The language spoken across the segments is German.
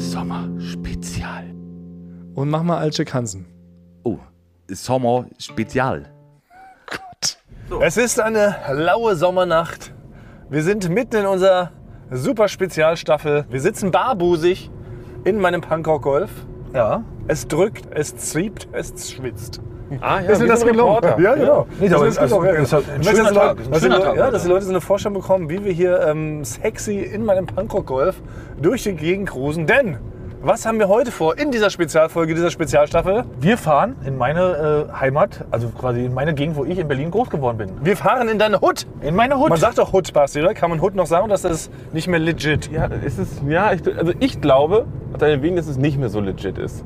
Sommerspezial. Und mach mal Alcek Hansen. Oh, Sommerspezial. Es ist eine laue Sommernacht. Wir sind mitten in unserer super Spezialstaffel. Wir sitzen barbusig in meinem Punkrock Golf. Ja. Es drückt, es zieht, es schwitzt. Ah, Ist mir das gelungen? Ja, genau. Aber es das ist- gelungen, ja. ein schöner dass die Tag, Leute- dass schöner Leute- Tag Ja, dass die Leute so eine Vorstellung bekommen, wie wir hier ähm, sexy in meinem Punkrock Golf durch die Gegend cruisen. Denn, was haben wir heute vor in dieser Spezialfolge, dieser Spezialstaffel? Wir fahren in meine äh, Heimat, also quasi in meine Gegend, wo ich in Berlin groß geworden bin. Wir fahren in deine Hut. In meine Hut. Man sagt doch Hut, Basti, oder? Kann man Hut noch sagen, dass das nicht mehr legit? Ja, ist es, ja ich, also ich glaube, auf deinen Wegen, dass es nicht mehr so legit ist.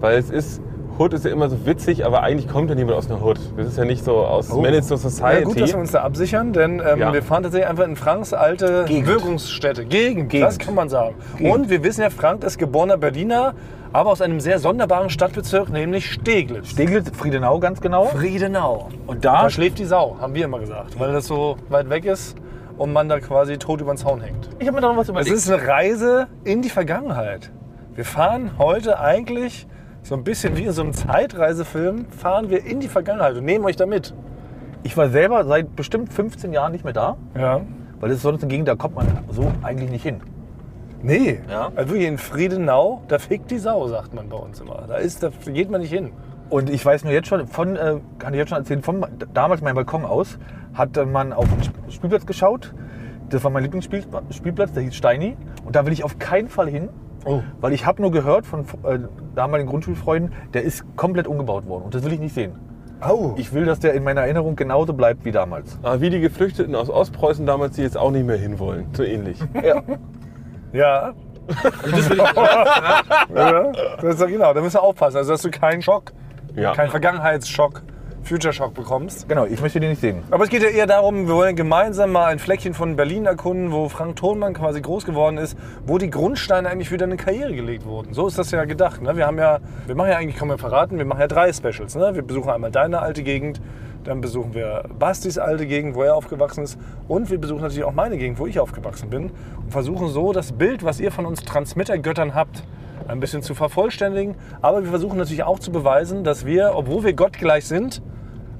Weil es ist, Hood ist ja immer so witzig, aber eigentlich kommt ja niemand aus einer Hood. Das ist ja nicht so aus Oh. Managed Ja, Society. gut, dass wir uns da absichern, denn ähm, Ja. wir fahren tatsächlich einfach in Franks alte Gegend. Wirkungsstätte. Gegend, Gegend. das kann man sagen. Gegend. Und wir wissen ja, Frank ist geborener Berliner, aber aus einem sehr sonderbaren Stadtbezirk, nämlich Steglitz. Steglitz, Friedenau ganz genau. Friedenau. Und da, Da schläft die Sau, haben wir immer gesagt, weil das so weit weg ist und man da quasi tot über den Zaun hängt. ich habe mir da noch was Es überlegt. ist eine Reise in die Vergangenheit. Wir fahren heute eigentlich so ein bisschen wie in so einem Zeitreisefilm, fahren wir in die Vergangenheit und nehmen euch da mit. Ich war selber seit bestimmt 15 Jahren nicht mehr da, Ja. weil das ist sonst eine Gegend, da kommt man so eigentlich nicht hin. Nee, Ja. also wirklich in Friedenau, da fickt die Sau, sagt man bei uns immer. Da, ist, da geht man nicht hin. Und ich weiß nur jetzt schon, von, äh, kann ich jetzt schon erzählen, von damals meinem Balkon aus, hatte man auf den Sp- Spielplatz geschaut. Das war mein Lieblingsspielplatz, der hieß Steini. Und da will ich auf keinen Fall hin, Oh. weil ich habe nur gehört von äh, damaligen Grundschulfreunden, der ist komplett umgebaut worden. Und das will ich nicht sehen. Au. Ich will, dass der in meiner Erinnerung genauso bleibt wie damals. Aber wie die Geflüchteten aus Ostpreußen damals, die jetzt auch nicht mehr hinwollen. So ähnlich. Ja. ja. ja. Das ist ja genau, da müssen wir aufpassen, also dass du keinen Schock, Ja. keinen Vergangenheitsschock, Future-Schock bekommst. Genau, ich möchte den nicht sehen. Aber es geht ja eher darum, wir wollen gemeinsam mal ein Fleckchen von Berlin erkunden, wo Frank Thonmann quasi groß geworden ist, wo die Grundsteine eigentlich für deine Karriere gelegt wurden. So ist das ja gedacht. Ne? Wir haben ja, wir machen ja eigentlich, kann man verraten, wir machen ja drei Specials. Ne? Wir besuchen einmal deine alte Gegend, dann besuchen wir Bastis alte Gegend, wo er aufgewachsen ist, und wir besuchen natürlich auch meine Gegend, wo ich aufgewachsen bin, und versuchen so das Bild, was ihr von uns Transmittergöttern habt, ein bisschen zu vervollständigen. Aber wir versuchen natürlich auch zu beweisen, dass wir, obwohl wir gottgleich sind,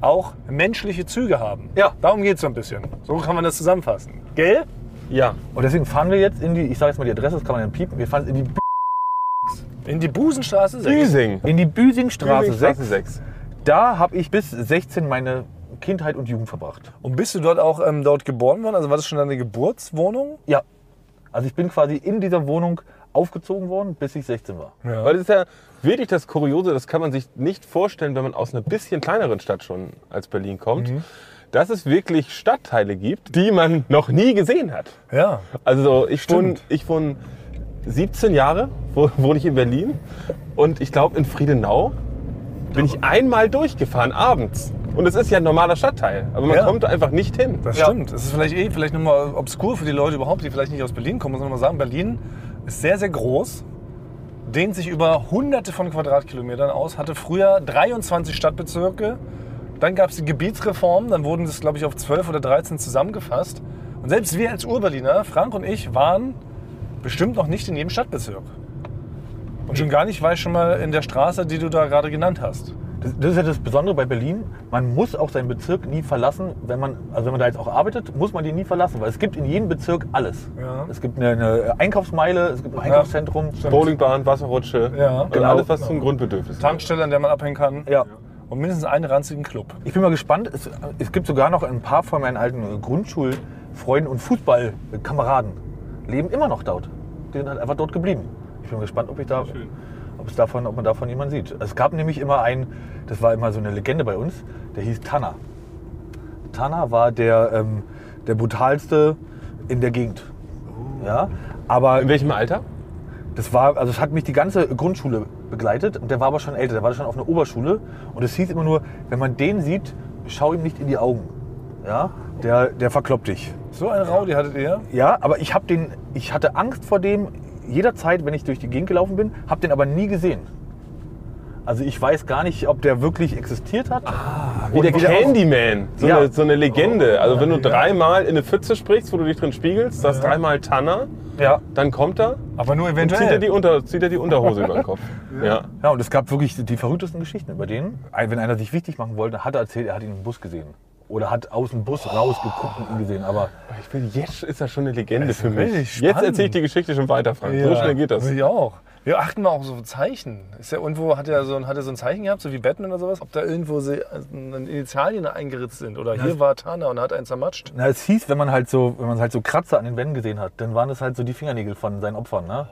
auch menschliche Züge haben. Ja. Darum geht es so ein bisschen. So kann man das zusammenfassen. Gell? Ja. Und deswegen fahren wir jetzt in die, ich sage jetzt mal die Adresse, das kann man dann piepen, wir fahren in die, In die Busenstraße 6. Büsing. in die Büsingstraße 6. Straße 6. Da habe ich bis 16 meine Kindheit und Jugend verbracht. Und bist du dort auch ähm, dort geboren worden? Also war das schon deine Geburtswohnung? Ja. Also ich bin quasi in dieser Wohnung aufgezogen worden, bis ich 16 war. Weil das ist ja wirklich das Kuriose, das kann man sich nicht vorstellen, wenn man aus einer bisschen kleineren Stadt schon als Berlin kommt, dass es wirklich Stadtteile gibt, die man noch nie gesehen hat. Ja. Also ich wohne, ich wohne 17 Jahre, wo, wohne ich in Berlin und ich glaube in Friedenau bin ich einmal durchgefahren abends. Und es ist ja ein normaler Stadtteil, aber man Ja. kommt da einfach nicht hin. Das Ja. stimmt. Das ist vielleicht eh vielleicht nochmal obskur für die Leute überhaupt, die vielleicht nicht aus Berlin kommen. Man mal sagen, Berlin ist sehr, sehr groß, dehnt sich über hunderte von Quadratkilometern aus, hatte früher 23 Stadtbezirke. Dann gab es die Gebietsreform, dann wurden das, glaube ich, auf 12 oder 13 zusammengefasst. Und selbst wir als Urberliner, Frank und ich, waren bestimmt noch nicht in jedem Stadtbezirk. Und schon gar nicht war ich schon mal in der Straße, die du da gerade genannt hast. Das, ist ja das Besondere bei Berlin. Man muss auch seinen Bezirk nie verlassen. Wenn man, also wenn man da jetzt auch arbeitet, muss man den nie verlassen, weil es gibt in jedem Bezirk alles. Ja. Es gibt eine, eine Einkaufsmeile, es gibt ein Einkaufszentrum. Bowlingbahn, Wasserrutsche, Ja. also Genau. alles, was zum Grundbedürfnis Tankstelle, an der man abhängen kann. Ja. Und mindestens einen ranzigen Club. Ich bin mal gespannt. Es, es gibt sogar noch ein paar von meinen alten Grundschulfreunden und Fußballkameraden leben immer noch dort. Die sind halt einfach dort geblieben. Ich bin mal gespannt, ob ich da, ob es davon, ob man davon jemanden sieht. Es gab nämlich immer einen, das war immer so eine Legende bei uns, der hieß Tanner. Tanner war der, ähm, der brutalste in der Gegend. Ja, aber In welchem Alter? das war, also es hat mich die ganze Grundschule begleitet und der war aber schon älter, der war schon auf einer Oberschule und es hieß immer nur, wenn man den sieht, schau ihm nicht in die Augen. Ja, der, der verkloppt dich. So eine Rowdy hattet ihr? Ja, aber ich habe den, ich hatte Angst vor dem jederzeit, wenn ich durch die Gegend gelaufen bin, habe den aber nie gesehen. Also ich weiß gar nicht, ob der wirklich existiert hat. Wie der Candyman. So, Ja. eine, so eine Legende. Also wenn du dreimal in eine Pfütze sprichst, wo du dich drin spiegelst, sagst dreimal Tanner, Ja. dann kommt er Aber nur und zieht er eventuell. die, Unter, zieht er die Unterhose über den Kopf. Ja. Ja, und es gab wirklich die verrücktesten Geschichten über den. Wenn einer sich wichtig machen wollte, hat er erzählt, er hat ihn im Bus gesehen. Oder hat aus dem Bus rausgeguckt und ihn gesehen. Aber Ich will, jetzt ist er schon eine Legende Das für mich. Jetzt erzähle ich die Geschichte schon weiter, Frank. So schnell geht das. Ich auch. Wir achten mal auf so Zeichen. Ist ja irgendwo, hat er so, ein- hat er so ein Zeichen gehabt, so wie Batman oder sowas? Ob da irgendwo so Initialien eingeritzt sind? Oder hier war Tana und hat einen zermatscht? na, es hieß, wenn man halt so, wenn man halt so Kratzer an den Wänden gesehen hat, dann waren das halt so die Fingernägel von seinen Opfern. Ne?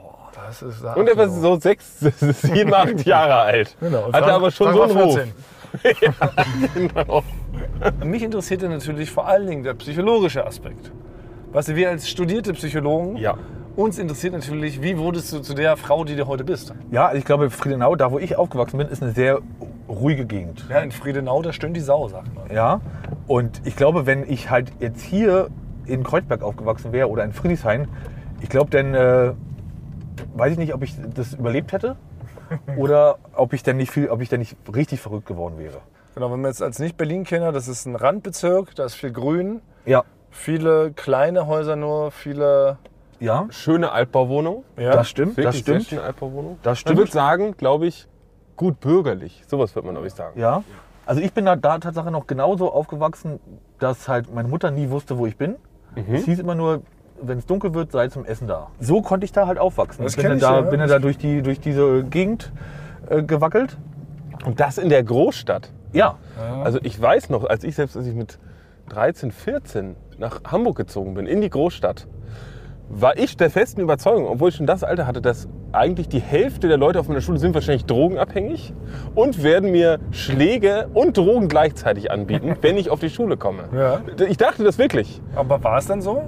Das ist Und er war so sechs, sieben, acht Jahre alt. Genau. Hatte aber schon Frank so einen Ruf. 14. Genau. Mich interessierte natürlich vor allen Dingen der psychologische Aspekt. Weißt du, wir als studierte Psychologen, Ja. uns interessiert natürlich, wie wurdest du zu der Frau, die du heute bist? Ja, ich glaube, Friedenau, da wo ich aufgewachsen bin, ist eine sehr ruhige Gegend. Ja, in Friedenau, da stöhnt die Sau, sagt man. Ja. Und ich glaube, wenn ich halt jetzt hier in Kreuzberg aufgewachsen wäre oder in Friedrichshain, ich glaube, dann äh, weiß ich nicht, ob ich das überlebt hätte oder ob ich dann nicht viel, ob ich dann nicht richtig verrückt geworden wäre. Genau, wenn man jetzt als Nicht-Berlin-Kenner, das ist ein Randbezirk, da ist viel Grün, Ja, viele kleine Häuser nur, viele. ja, Schöne Altbauwohnung. Ja, das stimmt, das Wirklich sehr stimmt. schöne Altbauwohnung. Das Ich stimmt. würde sagen, glaube ich, gut bürgerlich. Sowas wird man, glaube ich, sagen. Ja. Also ich bin da, da Tatsache noch genauso aufgewachsen, dass halt meine Mutter nie wusste, wo ich bin. Es hieß immer nur, wenn es dunkel wird, sei zum Essen da. So konnte ich da halt aufwachsen. Das bin kenn dann ich, da, ja. bin dann da durch, die, durch diese Gegend äh, gewackelt. Und das in der Großstadt. Ja. Also ich weiß noch, als ich selbst als ich mit 13, 14 nach Hamburg gezogen bin, in die Großstadt, war ich der festen Überzeugung, obwohl ich schon das Alter hatte, dass eigentlich die Hälfte der Leute auf meiner Schule sind wahrscheinlich drogenabhängig und werden mir Schläge und Drogen gleichzeitig anbieten, wenn ich auf die Schule komme. Ja. Ich dachte das wirklich. Aber war es dann so?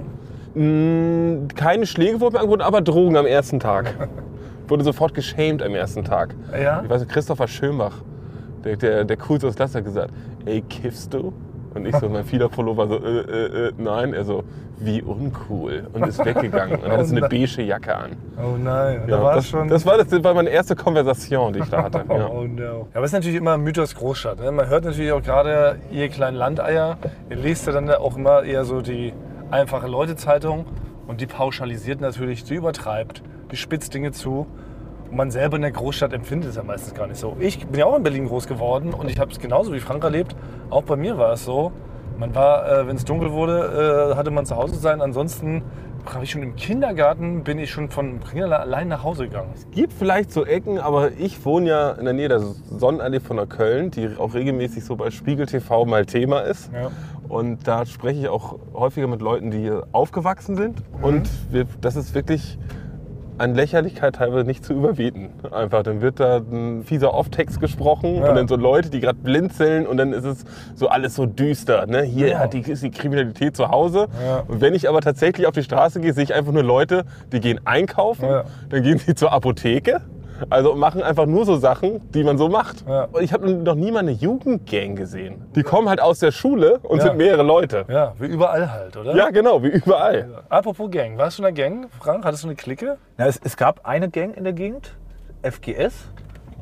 Mm, Keine Schläge wurden mir angeboten, aber Drogen am ersten Tag. Wurde sofort geschämt am ersten Tag. Ja? Ich weiß nicht, Christopher Schönbach, der, der, der coolste aus Klasse, hat gesagt, ey, kiffst du? Und ich so, mein Fiederpullover so, äh, äh, äh, nein. Er so, wie uncool. Und ist weggegangen und hatte so eine beige Jacke an. Oh nein, da Ja, war das, schon. das, war das war meine erste Konversation, die ich da hatte. Ja. Oh no. Ja, aber es ist natürlich immer Mythos Großstadt. Ne? Man hört natürlich auch gerade, ihr kleinen Landeier, ihr lest ja dann auch immer eher so die einfache Leute-Zeitung und die pauschalisiert natürlich, die übertreibt, die spitzt Dinge zu. Und man selber in der Großstadt empfindet es ja meistens gar nicht so. Ich bin ja auch in Berlin groß geworden und ich habe es genauso wie Frank erlebt. Auch bei mir war es so. Man war, äh, wenn es dunkel wurde, äh, hatte man zu Hause sein. Ansonsten habe ich schon im Kindergarten, bin ich schon von Kindergarten allein nach Hause gegangen. Gibt vielleicht so Ecken, aber ich wohne ja in der Nähe der Sonnenallee von Neukölln, die auch regelmäßig so bei Spiegel TV mal Thema ist. Ja. Und da spreche ich auch häufiger mit Leuten, die hier aufgewachsen sind. Und wir, das ist wirklich an Lächerlichkeit teilweise nicht zu überbieten. Einfach, dann wird da ein fieser Off-Text gesprochen Ja. und dann so Leute, die gerade blinzeln und dann ist es so alles so düster. Ne? Hier Genau. hat die, ist die Kriminalität zu Hause. Ja. Und wenn ich aber tatsächlich auf die Straße gehe, sehe ich einfach nur Leute, die gehen einkaufen, Ja. dann gehen sie zur Apotheke. Also machen einfach nur so Sachen, die man so macht. Ja. Und ich habe noch nie mal eine Jugendgang gesehen. Die kommen halt aus der Schule und Ja. sind mehrere Leute. Ja, wie überall halt, oder? Ja, genau, wie überall. Apropos Gang, warst du in der Gang, Frank? Hattest du eine Clique? Ja, es, es gab eine Gang in der Gegend, FGS,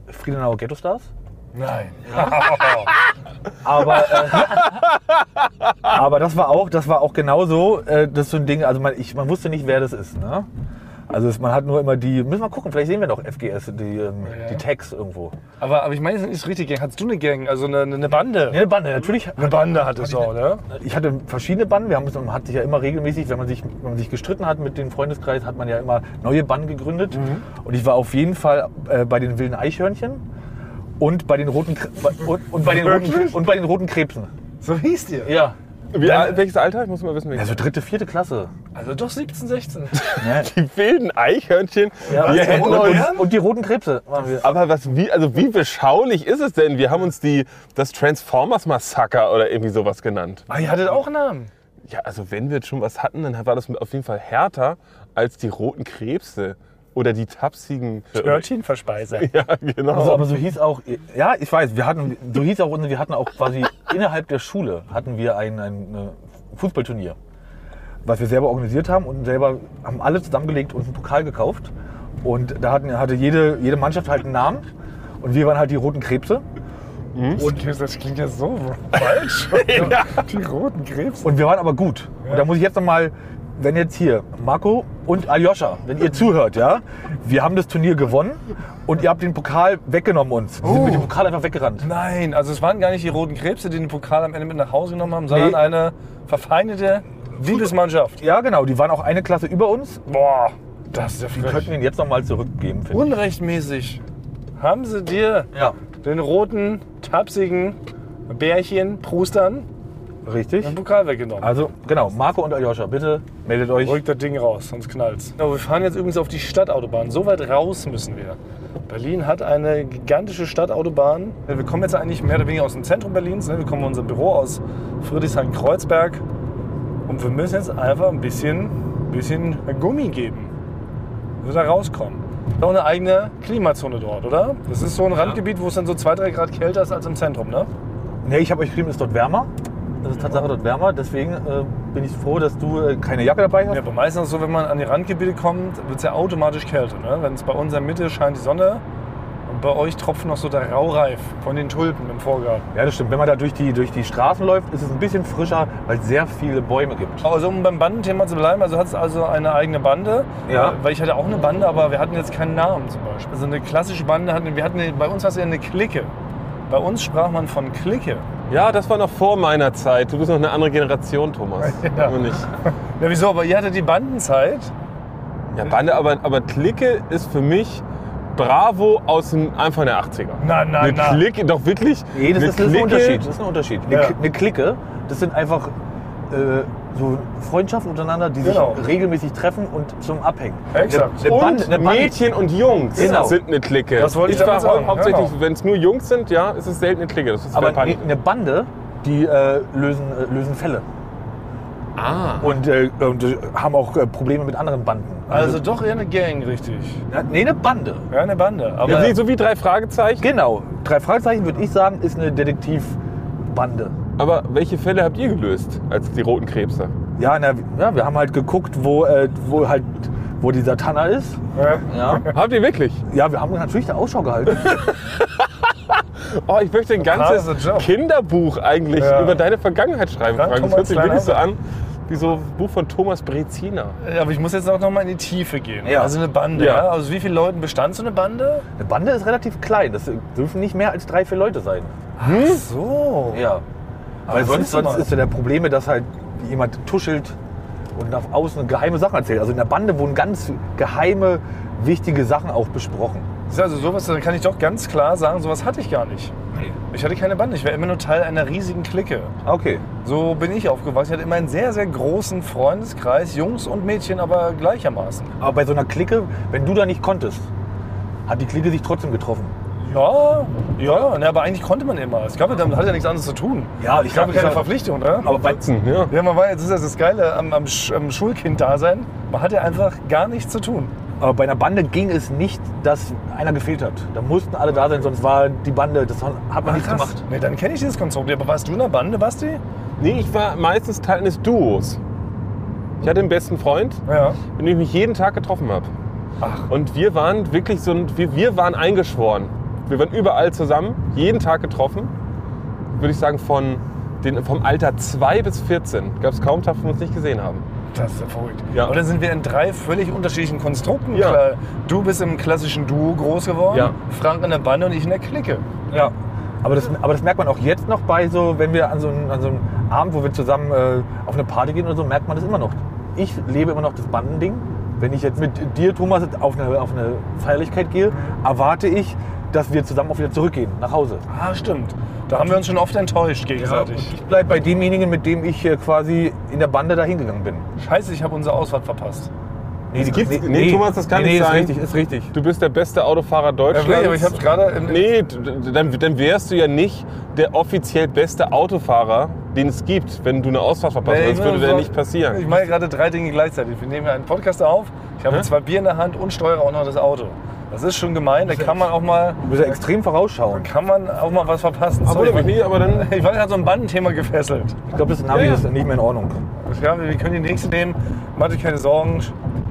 Friedenauer Ghetto Stars. Nein. Aber, äh, aber das war auch, das war auch genauso, äh, das ist so ein Ding, also man, ich, man wusste nicht, wer das ist. Ne? Also es, man hat nur immer die, müssen wir mal gucken, vielleicht sehen wir noch FGS, die, ähm, Ja. die Tags irgendwo. aber, aber ich meine, es ist nicht richtig Gang. Hattest du eine Gang, also eine, eine Bande? Ja, eine Bande, natürlich. Eine Bande hattest du auch, ne? Ich hatte verschiedene Banden. Wir haben, man hat sich ja immer regelmäßig, wenn man, sich, wenn man sich gestritten hat mit dem Freundeskreis, hat man ja immer neue Banden gegründet. Und ich war auf jeden Fall äh, bei den wilden Eichhörnchen und bei den roten, Kre- und, und, bei den roten, und bei den roten Krebsen. So hieß dir. Ja. Wie, alt- welches Alter? Ich muss mal wissen, welches Also dritte, vierte Klasse. Also doch 17, 16. Ja. Die wilden Eichhörnchen. Ja, wir und, hätten und, uns, und, und die roten Krebse waren wir. aber was, wie, also wie beschaulich ist es denn? Wir haben uns die, das Transformers Massaker oder irgendwie sowas genannt. Ah, ihr hattet auch einen Namen. Ja, also wenn wir jetzt schon was hatten, dann war das auf jeden Fall härter als die roten Krebse oder die tapsigen. Törtchenverspeiser. Ja, genau. Also, aber so hieß auch, ja, ich weiß, wir hatten, so hieß auch, wir hatten auch quasi innerhalb der Schule hatten wir ein, ein Fußballturnier, was wir selber organisiert haben und selber haben alle zusammengelegt und einen Pokal gekauft. Und da hatten, hatte jede, jede Mannschaft halt einen Namen. Und wir waren halt die roten Krebse. Und das klingt ja so falsch. Die roten Krebs. Und wir waren aber gut. Und da muss ich jetzt nochmal, wenn jetzt hier Marco und Aljoscha, wenn ihr zuhört, ja, wir haben das Turnier gewonnen und ihr habt den Pokal weggenommen uns. Wir sind mit dem Pokal einfach weggerannt. Nein, also es waren gar nicht die roten Krebse, die den Pokal am Ende mit nach Hause genommen haben, sondern Nee. eine verfeindete Liebesmannschaft. Ja, genau, die waren auch eine Klasse über uns. Boah, das ist ja Die könnten ihnen jetzt nochmal zurückgeben, finde. Unrechtmäßig haben sie dir Ja, den roten, tapsigen Bärchen, Prustern, richtig. den Pokal weggenommen. Also, genau, Marco und Aljoscha, bitte meldet euch. Rückt das Ding raus, sonst knallt's. Ja, wir fahren jetzt übrigens auf die Stadtautobahn. So weit raus müssen wir. Berlin hat eine gigantische Stadtautobahn. Wir kommen jetzt eigentlich mehr oder weniger aus dem Zentrum Berlins. ne? Wir kommen in unser Büro aus Friedrichshain-Kreuzberg. Und wir müssen jetzt einfach ein bisschen, bisschen Gummi geben. dass Wir da rauskommen. Noch eine eigene Klimazone dort, oder? Das ist so ein Randgebiet, wo es dann so 2, 3 Grad kälter ist als im Zentrum, ne? Nee, ich habe euch geschrieben, es ist dort wärmer. Das ist Tatsache dort wärmer. Deswegen äh, bin ich froh, dass du äh, keine Jacke dabei hast. Ja, aber meistens so, wenn man an die Randgebiete kommt, wird es ja automatisch kälter. Ne? Wenn es bei uns in der Mitte scheint die Sonne und bei euch tropft noch so der Raureif von den Tulpen im Vorgarten. Ja, das stimmt. Wenn man da durch die, durch die Straßen läuft, ist es ein bisschen frischer, weil es sehr viele Bäume gibt. Also um beim Bandenthema zu bleiben, also hat es also eine eigene Bande. Ja. Äh, Weil ich hatte auch eine Bande, aber wir hatten jetzt keinen Namen zum Beispiel. Also eine klassische Bande hatten wir hatten bei uns war es ja eine Clique. Bei uns sprach man von Clique. Ja, das war noch vor meiner Zeit. Du bist noch eine andere Generation, Thomas. Ja. Aber nicht. Ja, wieso? Aber ihr hattet die Bandenzeit. Ja, Bande, aber, aber Clique ist für mich Bravo aus dem Anfang der 80er. Nein, nein, Eine nein. Clique, doch wirklich. Nee, das eine ist, das ist ein Unterschied. Das ist ein Unterschied. Eine, Ja. Kli- eine Clique, das sind einfach äh, so Freundschaften untereinander, die Genau. sich regelmäßig treffen und zum Abhängen. Exakt. Eine, eine Und Bande, eine Bande, Mädchen und Jungs Genau. sind eine Clique. Das wollte ich war damit sagen, hau- hauptsächlich, genau. wenn es nur Jungs sind, ja, ist es selten eine Clique. Das ist aber eine, eine Bande, die äh, lösen, äh, lösen Fälle Ah. und, äh, und äh, haben auch äh, Probleme mit anderen Banden. Also doch eher eine Gang, richtig. Ja, nee, eine Bande. Ja, eine Bande. Aber Ja, so wie drei Fragezeichen. Genau. Drei Fragezeichen würde ich sagen, ist eine Detektivbande. Aber welche Fälle habt ihr gelöst als die roten Krebse? Ja, na, ja, wir haben halt geguckt, wo, äh, wo halt wo dieser Tanner ist. Ja. Ja, Habt ihr wirklich? ja wir haben natürlich da Ausschau gehalten. Oh, ich möchte ein ganzes. Kinderbuch eigentlich Ja. über deine Vergangenheit schreiben. Ja, Frank. Das hört sich wirklich so an wie so ein Buch von Thomas Brezina. Ja, aber ich muss jetzt auch noch mal in die Tiefe gehen. Ja. Also eine Bande. Ja. Ja. Also wie viele Leuten bestand so eine Bande? Eine Bande ist relativ klein. Das dürfen nicht mehr als drei, vier Leute sein. Ach so. Ja. Weil das sonst, sonst ist ja der Probleme, dass halt jemand tuschelt und nach außen geheime Sachen erzählt. Also in der Bande wurden ganz geheime, wichtige Sachen auch besprochen. Das ist Also sowas, dann kann ich doch ganz klar sagen, sowas hatte ich gar nicht. Ich hatte keine Bande. Ich war immer nur Teil einer riesigen Clique. Okay. So bin ich aufgewachsen. Ich hatte immer einen sehr, sehr großen Freundeskreis, Jungs und Mädchen, aber gleichermaßen. Aber bei so einer Clique, wenn du da nicht konntest, hat die Clique sich trotzdem getroffen. Ja, ja, ne, aber eigentlich konnte man immer. Es gab ja, man hatte ja nichts anderes zu tun. Ja, Ich glaube, keine Verpflichtung, ne? Aber bei, Ja. Ja, man war jetzt ist das das Geile am, am, Sch- am Schulkind-Dasein. Man hatte einfach gar nichts zu tun. aber bei einer Bande ging es nicht, dass einer gefehlt hat. Da mussten alle da sein, sonst war die Bande, das hat man nicht Krass. gemacht. Nee, dann kenne ich dieses Konstrukt. Aber warst du in der Bande, Basti? Nee, ich war meistens Teil eines Duos. Ich hatte einen besten Freund, Ja. mit dem ich mich jeden Tag getroffen habe. Ach. Und wir waren wirklich so ein, wir, wir waren eingeschworen. Wir waren überall zusammen, jeden Tag getroffen. Würde ich sagen, von den, vom Alter 2 bis 14 gab es kaum Tag, wo wir uns nicht gesehen haben. Das ist ja verrückt. Ja. Aber dann sind wir in drei völlig unterschiedlichen Konstrukten. Ja. Du bist im klassischen Duo groß geworden, Ja. Frank in der Bande und ich in der Clique. Ja. Aber das, aber das merkt man auch jetzt noch bei so, wenn wir an so, einen, an so einem Abend, wo wir zusammen äh, auf eine Party gehen oder so, merkt man das immer noch. Ich lebe immer noch das Bandending. Wenn ich jetzt mit dir, Thomas, auf eine, auf eine Feierlichkeit gehe, erwarte ich, dass wir zusammen auch wieder zurückgehen, nach Hause. Ah, stimmt. Da haben wir uns schon oft enttäuscht gegenseitig. Ich bleibe bei demjenigen, mit dem ich äh, quasi in der Bande dahin gegangen bin. Scheiße, ich habe unsere Ausfahrt verpasst. Nee, die- gibt's- nee, Thomas, das kann nee, nicht nee, sein. Ist richtig, ist richtig. Du bist der beste Autofahrer Ja, Deutschlands. wirklich, aber ich habe es gerade Nee, dann, dann wärst du ja nicht der offiziell beste Autofahrer, den es gibt, wenn du eine Ausfahrt verpasst. Nee, das würde ja so- nicht passieren. Ich mache gerade drei Dinge gleichzeitig. Wir nehmen ja einen Podcast auf, ich habe Hä? zwei Bier in der Hand und steuere auch noch das Auto. Das ist schon gemein, da kann man auch mal, Du bist ja extrem vorausschauend. kann man auch mal was verpassen. Aber Sorry, mich nie, aber dann. ich war gerade so ein Bandenthema gefesselt. Ich glaube, das Navi Ja, ja. ist nicht mehr in Ordnung. Ja, wir können die nächste nehmen. Macht euch keine Sorgen.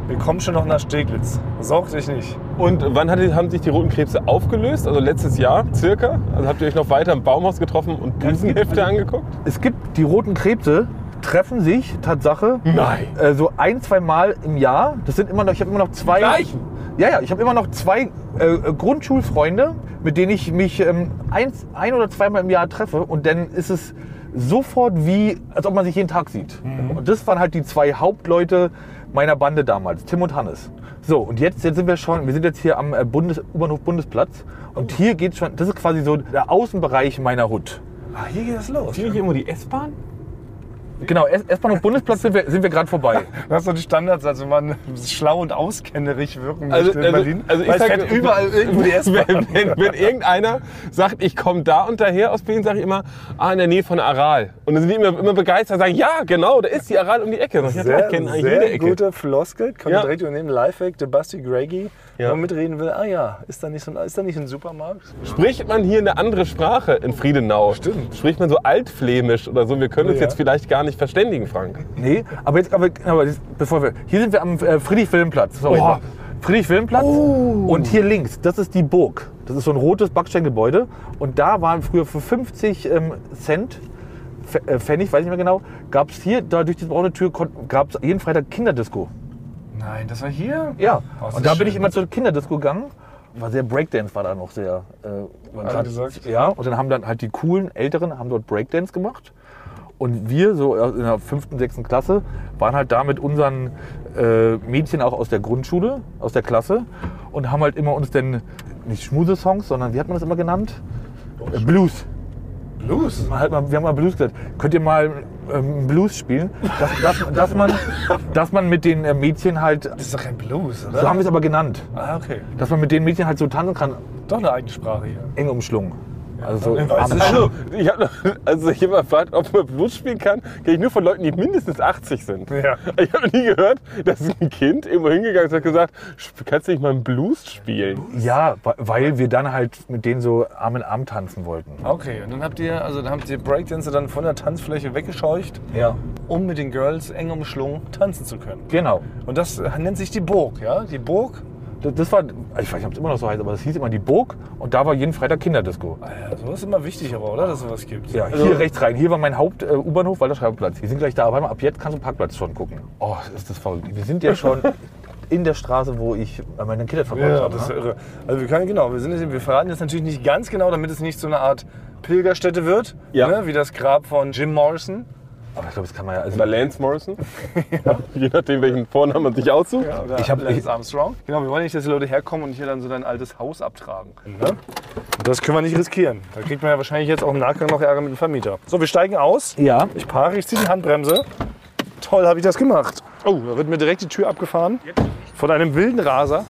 Wir kommen schon noch nach Steglitz. Sorg dich nicht. Und wann hat, haben sich die roten Krebse aufgelöst? Also letztes Jahr circa? Also habt ihr euch noch weiter im Baumhaus getroffen und Busenhefte angeguckt? Es gibt die roten Krebse, treffen sich, Tatsache, Nein. äh, so ein, zwei Mal im Jahr. Das sind immer noch, ich habe immer noch zwei. Gleichen? Ja, ja, ich habe immer noch zwei äh, Grundschulfreunde, mit denen ich mich ähm, eins, ein oder zweimal im Jahr treffe. Und dann ist es sofort wie, als ob man sich jeden Tag sieht. Und das waren halt die zwei Hauptleute meiner Bande damals, Tim und Hannes. So, und jetzt, jetzt sind wir schon, wir sind jetzt hier am äh, Bundes, U-Bahnhof Bundesplatz. Und hier geht schon, das ist quasi so der Außenbereich meiner Hut. Ah, hier geht es los. Hier nicht irgendwo die S-Bahn? Genau, S- S-Bahnhof Bundesplatz sind wir, sind wir gerade vorbei. Das sind die Standards, also wenn man schlau und auskennerig wirken Also- möchte in also- Berlin. also ich Weil es sag- fährt überall irgendwo die S-Bahn. Wenn, wenn, wenn irgendeiner sagt, ich komme da und daher aus Berlin, sage ich immer, ah, in der Nähe von Aral. Und dann sind die immer, immer begeistert und sagen, ja, genau, da ist die Aral um die Ecke. Ich, Sehr, ich kenne eigentlich sehr jede Ecke. gute Floskel. Kann Ja. direkt übernehmen. Lifehack, der Basti Greggy. Ja. Wenn man mitreden will, ah ja, ist da nicht, so ein, ist da nicht ein Supermarkt? Spricht man hier eine andere Sprache in Friedenau? Stimmt. Spricht man so altflämisch oder so? Wir können uns Ja. jetzt vielleicht gar nicht verständigen, Frank. Nee, aber jetzt, aber, aber das, bevor wir, hier sind wir am äh, Friedrich-Wilhelm-Platz. Sorry. Oh. Friedrich-Wilhelm-Platz. Und hier links, das ist die Burg. Das ist so ein rotes Backsteingebäude. Und da waren früher für 50 ähm, Cent, äh, Pfennig, weiß ich nicht mehr genau, gab es hier, da durch die braune Tür, gab es jeden Freitag Kinderdisco. Nein, das war hier? Ja. Oh, und da bin schön. ich immer zur Kinderdisco gegangen. War sehr Breakdance war da noch sehr. Äh, hat- gesagt? Ja, und dann haben dann halt die coolen Älteren haben dort Breakdance gemacht. Und wir, so in der fünften, sechsten Klasse, waren halt da mit unseren äh, Mädchen auch aus der Grundschule, aus der Klasse und haben halt immer uns denn nicht Schmusesongs, sondern wie hat man das immer genannt? Blues. Blues. Hat mal, wir haben mal Blues gesagt. Könnt ihr mal ähm, Blues spielen? Dass, dass, dass, man, dass man mit den äh, Mädchen halt, Das ist doch kein Blues, oder? so haben wir es aber genannt, ah, okay. dass man mit den Mädchen halt so tanzen kann, Doch eine eigene Sprache hier. eng umschlungen. Also Ja, du Also, ich habe also ich hab mal gefragt, ob man Blues spielen kann, kenne ich nur von Leuten, die mindestens 80 sind. Ja. Ich habe nie gehört, dass ein Kind irgendwo hingegangen ist und hat gesagt, "Sp- kannst du nicht mal einen Blues spielen? Ja, weil wir dann halt mit denen so Arm in Arm tanzen wollten. Okay, und dann habt ihr, also dann habt ihr Breakdancer dann von der Tanzfläche weggescheucht, Ja, um mit den Girls eng umschlungen tanzen zu können. genau. Und das nennt sich die Burg, ja? Die Burg. Das, war, ich weiß nicht, ob es immer noch so heißt, aber das hieß immer die Burg und da war jeden Freitag Kinderdisco. Ah ja, sowas ist immer wichtig, aber oder, dass es sowas gibt. Ja, hier rechts rein. Hier war mein Haupt-U-Bahnhof, weil der Schreibplatz. Wir sind gleich da. Mal, ab jetzt kannst du Parkplatz schon gucken. Oh, ist das verrückt. Wir sind ja schon in der Straße, wo ich äh, meine Kindheit verbracht Ja, habe. das ist ne? irre. Also wir können genau, wir sind jetzt, wir verraten jetzt natürlich nicht ganz genau, damit es nicht so eine Art Pilgerstätte wird, Ja. ne? wie das Grab von Jim Morrison. Aber ich glaube, das kann man ja. Also, Oder Lance Morrison? Je nachdem, welchen Vornamen man sich aussucht. Oder Ich hab- Lance ich- Armstrong. Genau, wir wollen nicht, dass die Leute herkommen und hier dann so dein altes Haus abtragen. Ne? Das können wir nicht riskieren. Da kriegt man ja wahrscheinlich jetzt auch im Nachgang noch Ärger mit dem Vermieter. So, wir steigen aus. ja. Ich parke, ich ziehe die Handbremse. Toll, habe ich das gemacht. Oh, da wird mir direkt die Tür abgefahren. Von einem wilden Raser.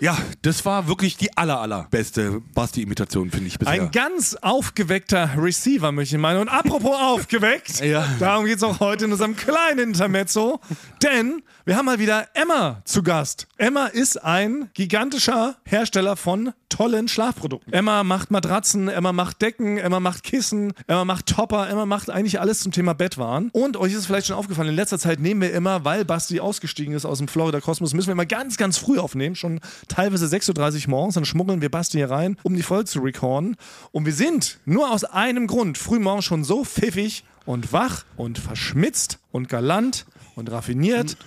Ja, das war wirklich die aller, allerbeste Basti-Imitation, finde ich bisher. Ein ganz aufgeweckter Receiver, möchte ich meinen. Und apropos aufgeweckt, Ja. darum geht es auch heute in unserem kleinen Intermezzo. Denn wir haben mal wieder Emma zu Gast. Emma ist ein gigantischer Hersteller von tollen Schlafprodukten. Emma macht Matratzen, Emma macht Decken, Emma macht Kissen, Emma macht Topper, Emma macht eigentlich alles zum Thema Bettwaren. Und euch ist es vielleicht schon aufgefallen, in letzter Zeit nehmen wir immer, weil Basti ausgestiegen ist aus dem Florida Kosmos, müssen wir immer ganz, ganz früh aufnehmen, schon teilweise 6.30 Uhr morgens, dann schmuggeln wir Basti hier rein, um die Folge zu recorden. Und wir sind nur aus einem Grund frühmorgens schon so pfiffig und wach und verschmitzt und galant und raffiniert und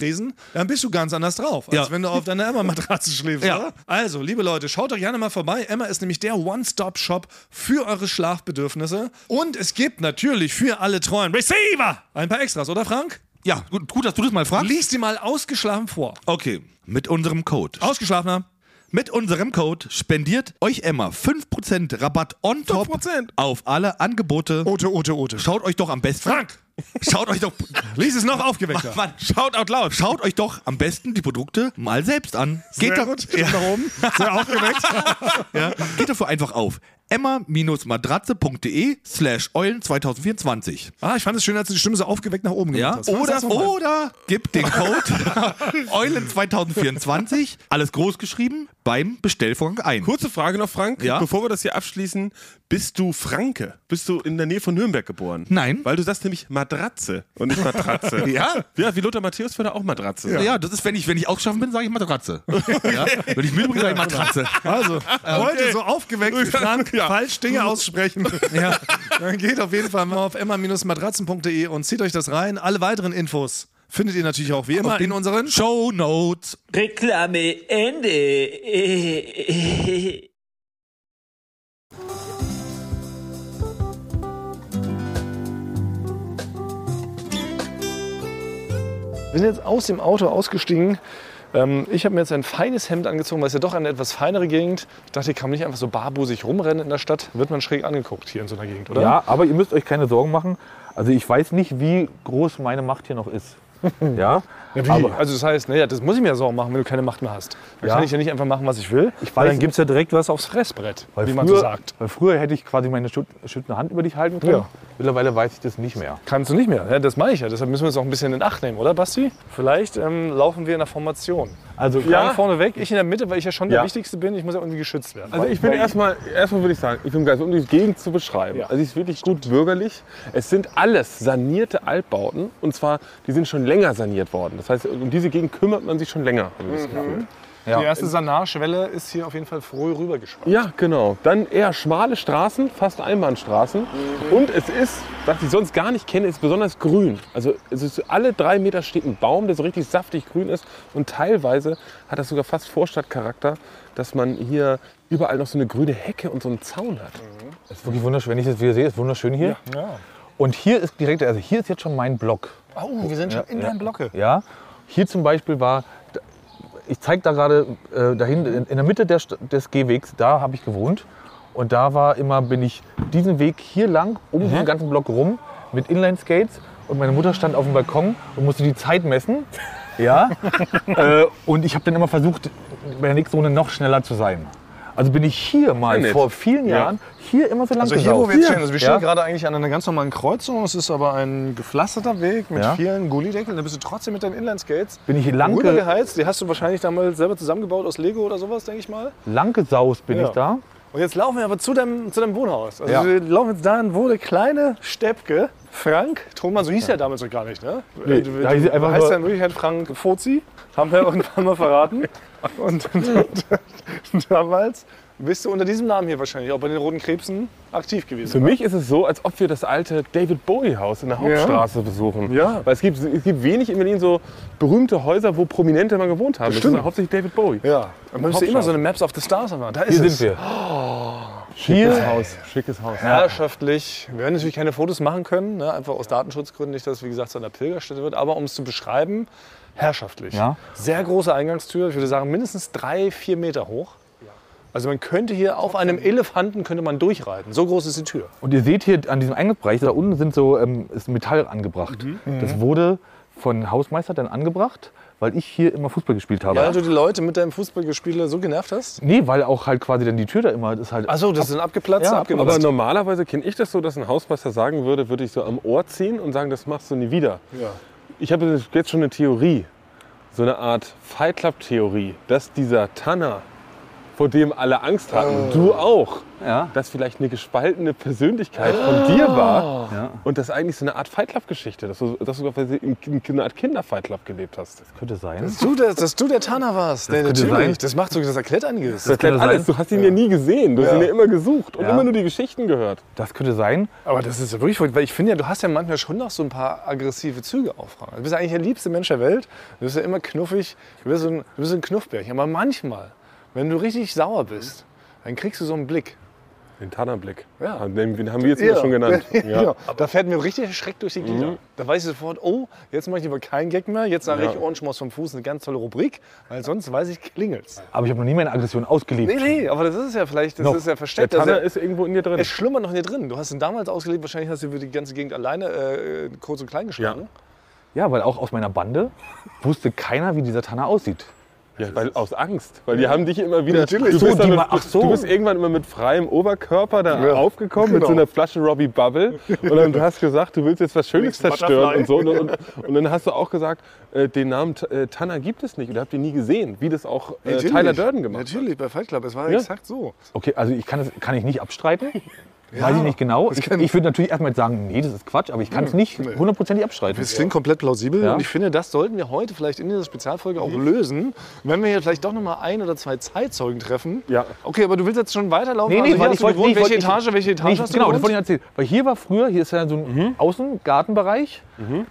Tresen, dann bist du ganz anders drauf, als Ja. wenn du auf deiner Emma-Matratze schläfst. Ja. Also, liebe Leute, schaut doch gerne mal vorbei. Emma ist nämlich der One-Stop-Shop für eure Schlafbedürfnisse. Und es gibt natürlich für alle treuen Receiver ein paar Extras, oder Frank? ja, gut, gut, dass du das mal fragst. Lies die mal ausgeschlafen vor. Okay, mit unserem Code. Ausgeschlafener. Mit unserem Code spendiert euch Emma 5% Rabatt on top 5%. auf alle Angebote. Ote, Ote, Ote. Schaut euch doch am besten. Frank! Schaut euch doch. Lies es noch aufgeweckter. Mann, schaut out loud. Schaut euch doch am besten die Produkte mal selbst an. Geht Sehr doch, gut. Ja. Nach oben. Sehr aufgeweckt. ja, geht dafür einfach auf emma-matratze.de slash eulen 2024. Ah, ich fand es schön, als du die Stimme so aufgeweckt nach oben Ja, gemacht hast. oder, noch mal. oder gib den Code Eulen 2024, alles groß geschrieben, beim Bestellvorgang ein. Kurze Frage noch, Frank, Ja? bevor wir das hier abschließen. Bist du Franke? Bist du in der Nähe von Nürnberg geboren? Nein. Weil du sagst nämlich Matratze und nicht Matratze. Ja. Ja, wie Lothar Matthäus würde auch Matratze. Ja. das ist, wenn ich, wenn ich ausgeschaffen bin, sage ich Matratze. ja? Wenn ich müde bin, sage ich Matratze. Also, heute so aufgeweckt wie Frank falsch Dinge aussprechen. Ja. Dann geht auf jeden Fall mal auf emma-matratzen.de und zieht euch das rein. Alle weiteren Infos findet ihr natürlich auch wie immer in unseren Show Notes. Reklame Ende. bin jetzt aus dem Auto ausgestiegen. Ähm, ich habe mir jetzt ein feines Hemd angezogen, weil es ja doch eine etwas feinere Gegend. Ich dachte, ich kann nicht einfach so barbusig rumrennen in der Stadt. Wird man schräg angeguckt hier in so einer Gegend, oder? Ja, aber ihr müsst euch keine Sorgen machen. Also ich weiß nicht, wie groß meine Macht hier noch ist. Ja, Ja, wie? aber also das heißt, naja, das muss ich mir Sorgen machen, wenn du keine Macht mehr hast. Dann Ja. kann ich ja nicht einfach machen, was ich will. Ich weil weiß dann gibt es ja direkt was aufs Fressbrett, weil wie früher, man so sagt. Weil früher hätte ich quasi meine schüt- schützende Hand über dich halten können. Ja. Mittlerweile weiß ich das nicht mehr. Kannst du nicht mehr. Ja, das meine ich ja. Deshalb müssen wir uns auch ein bisschen in Acht nehmen, oder Basti? Vielleicht ähm, laufen wir in der Formation. Also Ja. vorne weg, ich in der Mitte, weil ich ja schon der Ja. Wichtigste bin. Ich muss ja irgendwie geschützt werden. Also ich bin erstmal, erstmal würde ich sagen, ich bin begeistert, um die Gegend zu beschreiben. Ja. Also sie ist wirklich gut bürgerlich. Es sind alles sanierte Altbauten und zwar, die sind schon länger saniert worden. Das heißt, um diese Gegend kümmert man sich schon länger. habe ich das Gefühl. Die erste Sanarschwelle ist hier auf jeden Fall früh rübergeschwappt. Ja, genau. Dann eher schmale Straßen, fast Einbahnstraßen. Und es ist, was ich sonst gar nicht kenne, ist besonders grün. Also es ist, alle drei Meter steht ein Baum, der so richtig saftig grün ist. Und teilweise hat das sogar fast Vorstadtcharakter, dass man hier überall noch so eine grüne Hecke und so einen Zaun hat. Es ist wirklich wunderschön. Wenn ich das wieder sehe, ist wunderschön hier. Ja. Und hier ist direkt, also hier ist jetzt schon mein Block. Oh, wir sind schon in deinem Blocke. Ja, hier zum Beispiel war, ich zeige da gerade äh, dahin, in, in der Mitte der, des Gehwegs, da habe ich gewohnt. Und da war immer, bin ich diesen Weg hier lang, um den ganzen Block rum, mit Inline-Skates. Und meine Mutter stand auf dem Balkon und musste die Zeit messen. Ja. äh, und ich habe dann immer versucht, bei der nächsten Runde noch schneller zu sein. Also bin ich hier mal nett. vor vielen Ja. Jahren hier immer so lang Also hier, wo wir gesaugt. jetzt stehen, also wir stehen Ja. gerade eigentlich an einer ganz normalen Kreuzung. Es ist aber ein gepflasterter Weg mit Ja. vielen Gullideckeln. Da bist du trotzdem mit deinen Inline-Skates Bin ich hier lang, geheizt. Die hast du wahrscheinlich damals selber zusammengebaut aus Lego oder sowas, denke ich mal. lang gesaust bin Ja. ich da. Und jetzt laufen wir aber zu deinem, zu deinem Wohnhaus. Also Ja. wir laufen jetzt dahin, wo der kleine Steppke, Frank, Thunmann, so hieß er damals noch gar nicht, ne? Nee, du, er du einfach heißt ja in Wirklichkeit Frank Fozi, haben wir irgendwann mal verraten. Und, und, und damals bist du unter diesem Namen hier wahrscheinlich auch bei den Roten Krebsen aktiv gewesen. Für oder? mich ist es so, als ob wir das alte David Bowie Haus in der Hauptstraße besuchen. Ja. Weil es gibt, es gibt wenig in Berlin so berühmte Häuser, wo Prominente mal gewohnt haben. Das, stimmt. ist hauptsächlich David Bowie. Ja, man müsste immer so eine Maps of the Stars haben. Da ist Hier es. sind wir. Schickes Haus. Schickes Haus. Herrschaftlich. Wir werden natürlich keine Fotos machen können, ne? einfach aus Datenschutzgründen, nicht, dass es wie gesagt zu einer Pilgerstätte wird, aber um es zu beschreiben, herrschaftlich. Ja. Sehr große Eingangstür, ich würde sagen mindestens drei, vier Meter hoch. Also man könnte hier auf einem Elefanten könnte man durchreiten. So groß ist die Tür. Und ihr seht hier an diesem Eingangsbereich, da unten sind so, ähm, ist Metall angebracht. Das wurde von Hausmeister dann angebracht, weil ich hier immer Fußball gespielt habe. Weil du die Leute mit deinem Fußballgespiele so genervt hast? Nee, weil auch halt quasi dann die Tür da immer, ist halt... Achso, das sind abgeplatzt, Ja, Aber abgeplatzt. normalerweise kenne ich das so, dass ein Hausmeister sagen würde, würde ich so am Ohr ziehen und sagen, das machst du nie wieder. Ja. Ich habe jetzt schon eine Theorie, so eine Art Fight Club Theorie, dass dieser Tanner, vor dem alle Angst hatten, du auch, ja. dass vielleicht eine gespaltene Persönlichkeit von dir war Ja. und das eigentlich so eine Art Fight Club Geschichte, dass du, dass du quasi in, in einer Art Kinder Fight Club gelebt hast. Könnte sein. Dass du, der, dass du der Tanner warst. Das könnte natürlich. sein. Das macht so, das erklärt einiges. Das erklärt könnte alles. sein. Du hast ihn ja, nie gesehen, du hast Ja. ihn ja immer gesucht und Ja. immer nur die Geschichten gehört. Das könnte sein. Aber das ist ja wirklich verrückt, weil ich finde ja, du hast ja manchmal schon noch so ein paar aggressive Züge auf. Du bist ja eigentlich der liebste Mensch der Welt. Du bist ja immer knuffig. Du bist so ein, du bist so ein Knuffbärchen. Aber manchmal, wenn du richtig sauer bist, dann kriegst du so einen Blick. Den Tannerblick. Ja. Den, den haben wir jetzt immer schon genannt. Ja. Ja. Genau. Da fährt mir richtig erschreckt durch die Glieder. Da weiß ich sofort, oh, jetzt mache ich lieber keinen Gag mehr. Jetzt sage Ja. ich Ohrenschmaus vom Fuß, eine ganz tolle Rubrik. Weil sonst weiß ich, klingelt's. Aber ich habe noch nie meine Aggression ausgelebt. Nee, nee, aber das ist ja vielleicht, das Noch. ist ja Der versteckt. Tanner Also, ist irgendwo in dir drin. es schlummert noch in dir drin. Du hast ihn damals ausgelebt, wahrscheinlich hast du über die ganze Gegend alleine äh, kurz und klein geschlagen. Ja, weil auch aus meiner Bande wusste keiner, wie dieser Tanner aussieht. Ja, weil, aus Angst. Weil die haben dich immer wieder. Natürlich. Du So, bist, die mit, ach so. du bist irgendwann immer mit freiem Oberkörper da Ja, aufgekommen, mit genau. so einer Flasche Robbie Bubble. Und dann du hast gesagt, du willst jetzt was Schönes zerstören und so. Und, und, und dann hast du auch gesagt, äh, den Namen äh, Tanner gibt es nicht. Oder habt ihr nie gesehen, wie das auch äh. Tyler Durden gemacht hat. Natürlich, bei Fight Club. Es war Ja. exakt so. Okay, also ich kann es kann ich nicht abstreiten. Weiß ich nicht genau. Ich, ich würde natürlich erstmal sagen, nee, das ist Quatsch, aber ich kann es nicht hundertprozentig abstreiten. Das klingt komplett plausibel Ja. und ich finde, das sollten wir heute vielleicht in dieser Spezialfolge auch lösen, wenn wir hier vielleicht doch noch mal ein oder zwei Zeitzeugen treffen. Ja. Okay, aber du willst jetzt schon weiterlaufen? Nee, nee, also weil ich wollte- gewohnt. nee, welche Etage, welche Etage Nee, hast du genau, das gewohnt? wollte ich erzählen. Weil hier war früher, hier ist ja so ein Außengartenbereich,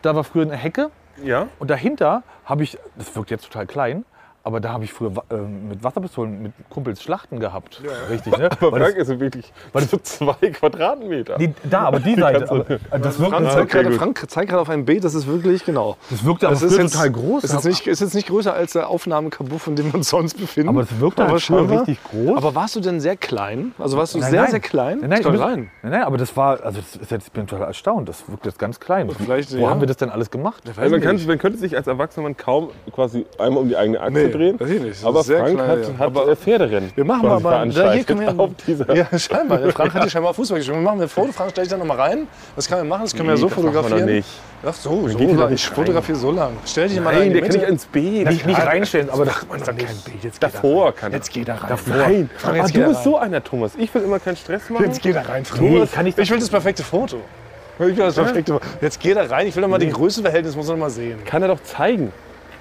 da war früher eine Hecke Ja? und dahinter habe ich, das wirkt jetzt total klein, aber da habe ich früher ähm, mit Wasserpistolen mit Kumpels Schlachten gehabt. Richtig, ne? Aber Weil das, Frank ist so wirklich weil das so zwei Quadratmeter. die, da, aber die Seite. Aber, äh, das wirkt, Frank, das, zeigt gerade. Frank zeigt gerade auf ein Bild, das ist wirklich genau. das wirkte aber Das ist jetzt, total groß. Ist jetzt, nicht, ist jetzt nicht größer als der Aufnahmekabuff, in dem wir uns sonst befinden. Aber es wirkte halt früher scheinbar- richtig groß. Aber warst du denn sehr klein? Also warst du Nein, sehr, nein. sehr klein? Nein, nein, ich muss- rein. nein, nein, aber das war, also das ist jetzt, ich bin total erstaunt. Das wirkt jetzt ganz klein. vielleicht, Wo ja. haben wir das denn alles gemacht? Also man, kann, man könnte sich als Erwachsener kaum quasi einmal um die eigene Achse Nee, drehen. das hier nicht. Aber Frank klein, hat, ja. hat Aber- äh, Pferderennen. Wir machen quasi mal, da, hier können wir, auf dieser. Ja, scheinbar. Der Frank hat ja scheinbar Fußball gespielt. Wir machen ein Foto. Frank, stell dich da nochmal rein. Das kann man machen. Das können wir ja so das wir fotografieren. nicht. Ach so, so lang. Ich fotografiere so lang. Stell dich mal da in Nein, der kann nicht ins Beet. Nicht, nicht reinstellen, aber das, Man ist doch kein Bild. Jetzt Davor kann er. Jetzt geht er rein. Nein, Frank, ah, jetzt du geht bist rein. so einer, Thomas. Ich will immer keinen Stress machen. Jetzt geht er rein, Frank. Nee, kann ich ich will das perfekte Foto. Ich will das perfekte Foto. Jetzt geht er rein. Ich will doch mal die Größenverhältnis, muss man noch mal sehen. Kann er doch zeigen.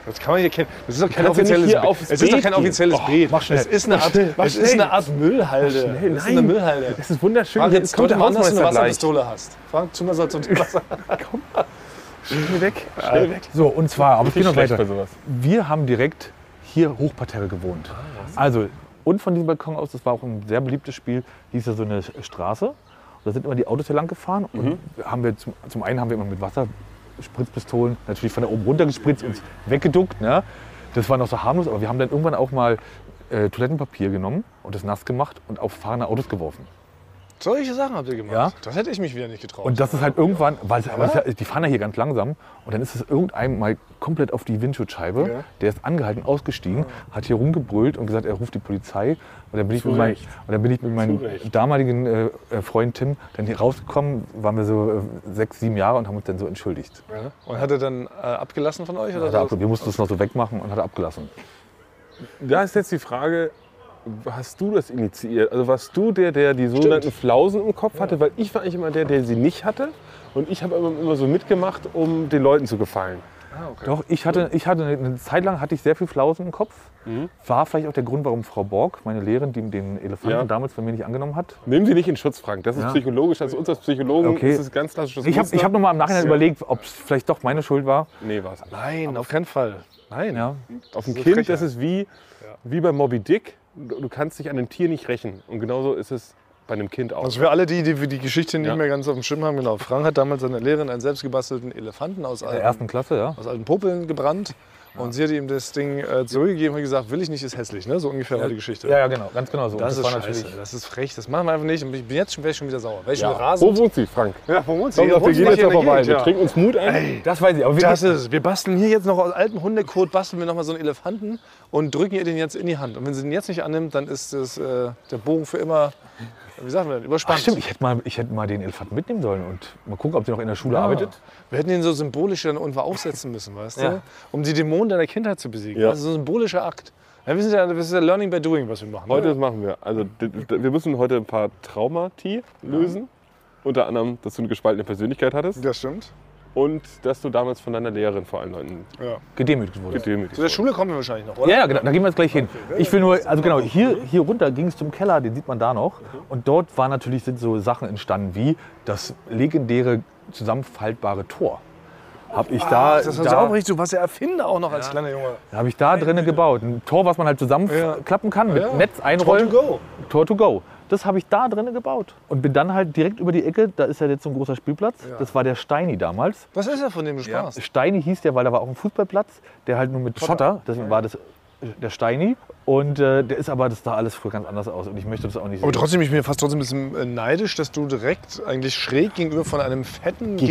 Das kann man hier kennen. Das ist doch kein offizielles aufs Es ist doch kein offizielles Beet. mach schnell. Es ist eine Art, es ist eine Art Müllhalde. Es ist eine Müllhalde. Das ist wunderschön. Frank, jetzt kommt an, dass du eine. Wasserpistole hast. Frank, tu mal so zum Wasser. Schnell weg. Schnell weg. So, und zwar, aber es geht noch weiter. Wir haben direkt hier Hochparterre gewohnt. Also, und von diesem Balkon aus, das war auch ein sehr beliebtes Spiel, hieß ja so eine Straße. Und da sind immer die Autos hier lang gefahren. Und haben wir zum, zum einen haben wir immer mit Wasserspritzpistolen natürlich von da oben runter gespritzt und weggeduckt. Ne? Das war noch so harmlos, aber wir haben dann irgendwann auch mal äh, Toilettenpapier genommen und das nass gemacht und auf fahrende Autos geworfen. Solche Sachen habt ihr gemacht. Ja. Das hätte ich mich wieder nicht getraut. Und das ist halt irgendwann, weil es, aber es, ist ja- die fahren ja hier ganz langsam und dann ist es irgendeinem mal komplett auf die Windschutzscheibe. Ja. Der ist angehalten, ausgestiegen, hat hier rumgebrüllt und gesagt, er ruft die Polizei. Und dann bin ich, mit, mein, und dann bin ich mit meinem damaligen äh, äh, Freund Tim dann hier rausgekommen, waren wir so äh, sechs, sieben Jahre und haben uns dann so entschuldigt. Ja. Und hat er dann äh, abgelassen von euch? Oder Hat er abge- wir mussten es noch so wegmachen und hat er abgelassen. Da ist jetzt die Frage, hast du das initiiert? Also warst du der, der die sogenannten Flausen im Kopf hatte? Weil ich war eigentlich immer der, der sie nicht hatte. Und ich habe immer, immer so mitgemacht, um den Leuten zu gefallen. Doch, ich hatte, ich hatte eine Zeit lang hatte ich sehr viel Flausen im Kopf. War vielleicht auch der Grund, warum Frau Borg, meine Lehrerin, die den Elefanten Ja. damals von mir nicht angenommen hat. Nimm sie nicht in Schutz, Frank. Das ist Ja. psychologisch. Also uns als Psychologen Okay. ist es ganz klassisches Ich habe hab noch mal im Nachhinein überlegt, ob es vielleicht doch meine Schuld war. Nee, war es nicht. Nein, auf keinen Fall. Nein. Ja. Auf ein Kind, das ist wie, wie bei Moby Dick. Du, kannst dich an einem Tier nicht rächen. Und genauso ist es bei einem Kind auch. Also für alle, die die, die Geschichte nicht Ja. mehr ganz auf dem Schirm haben, genau. Frank hat damals seiner Lehrerin einen selbstgebastelten Elefanten aus alten, ersten Klasse, ja. aus alten Popeln gebrannt. Und sie hat ihm das Ding äh, zurückgegeben und gesagt, will ich nicht, ist hässlich. Ne? So ungefähr war die Geschichte. Ja, ja, genau, ganz genau so. Das, ist war scheiße, das ist frech, das machen wir einfach nicht. Und ich bin jetzt schon, schon wieder sauer. Weil ich Ja. rasend. Wo wohnt sie, Frank? Ja, wo wohnt sie? Komm, Ja, wir gehen jetzt der vorbei. Wir trinken uns Mut ein. Das weiß ich, aber wir, Das ist. Wir basteln hier jetzt noch aus altem Hundekot, basteln wir noch mal so einen Elefanten und drücken ihr den jetzt in die Hand. Und wenn sie den jetzt nicht annimmt, dann ist das, äh, der Bogen für immer, wie sagen wir denn, überspannt. Ach, stimmt, ich hätte, mal, ich hätte mal den Elefanten mitnehmen sollen und mal gucken, ob der noch in der Schule arbeitet. Wir hätten ihn so symbolisch dann irgendwo aufsetzen müssen, weißt Ja. du? Um die Dämonen deiner Kindheit zu besiegen. Ja. Also so ein symbolischer Akt. Ja, wir sind ja, das ist ja Learning by Doing, was wir machen. Heute ne? machen wir. Also wir müssen heute ein paar Traumati lösen. Unter anderem, dass du eine gespaltene Persönlichkeit hattest Das stimmt. Und dass du damals von deiner Lehrerin vor allen Leuten Ja. Gedemütigt wurde. gedemütigt Zu der Schule kommen wir wahrscheinlich noch, oder? Ja, ja, genau, da gehen wir jetzt gleich hin. Ich will nur, also genau, hier, hier runter ging es zum Keller, den sieht man da noch. Und dort war natürlich, sind so Sachen entstanden wie das legendäre zusammenfaltbare Tor. Habe ich da, Das ist da, auch richtig. Du warst ja Erfinder auch noch als kleiner Junge. habe ich da drinnen gebaut. Ein Tor, was man halt zusammenklappen kann, mit Ja. Netz einrollen. Tor to go. Tor to go. Das habe ich da drinnen gebaut. Und bin dann halt direkt über die Ecke, da ist ja jetzt so ein großer Spielplatz. Das war der Steini damals. Was ist ja von dem du sprachst? Steini hieß der, weil da war auch ein Fußballplatz, der halt nur mit Schotter, deswegen war das der Steini. Und äh, der ist aber, das sah alles früher ganz anders aus und ich möchte das auch nicht Aber sehen. trotzdem, ich bin fast trotzdem ein bisschen äh, neidisch, dass du direkt eigentlich schräg gegenüber von einem fetten, Gigantisch.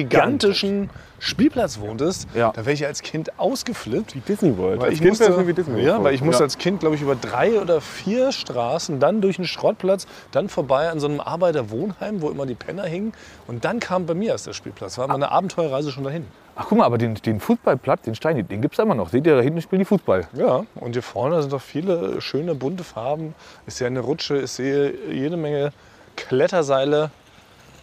gigantischen Spielplatz wohntest. Ja. Da wäre ich als Kind ausgeflippt. Wie Disney World. Weil Als ich, Kind musste, wie Disney World ja, weil ich musste Ja. als Kind, glaube ich, über drei oder vier Straßen, dann durch einen Schrottplatz, dann vorbei an so einem Arbeiterwohnheim, wo immer die Penner hingen. Und dann kam bei mir erst der Spielplatz. War meine Abenteuerreise schon dahin. Ach guck mal, aber den, den Fußballplatz, den Steini, den gibt es immer noch. Seht ihr, da hinten spielen die Fußball. Ja, und hier vorne sind doch viele schöne bunte Farben. Ich sehe eine Rutsche, ich sehe jede Menge Kletterseile,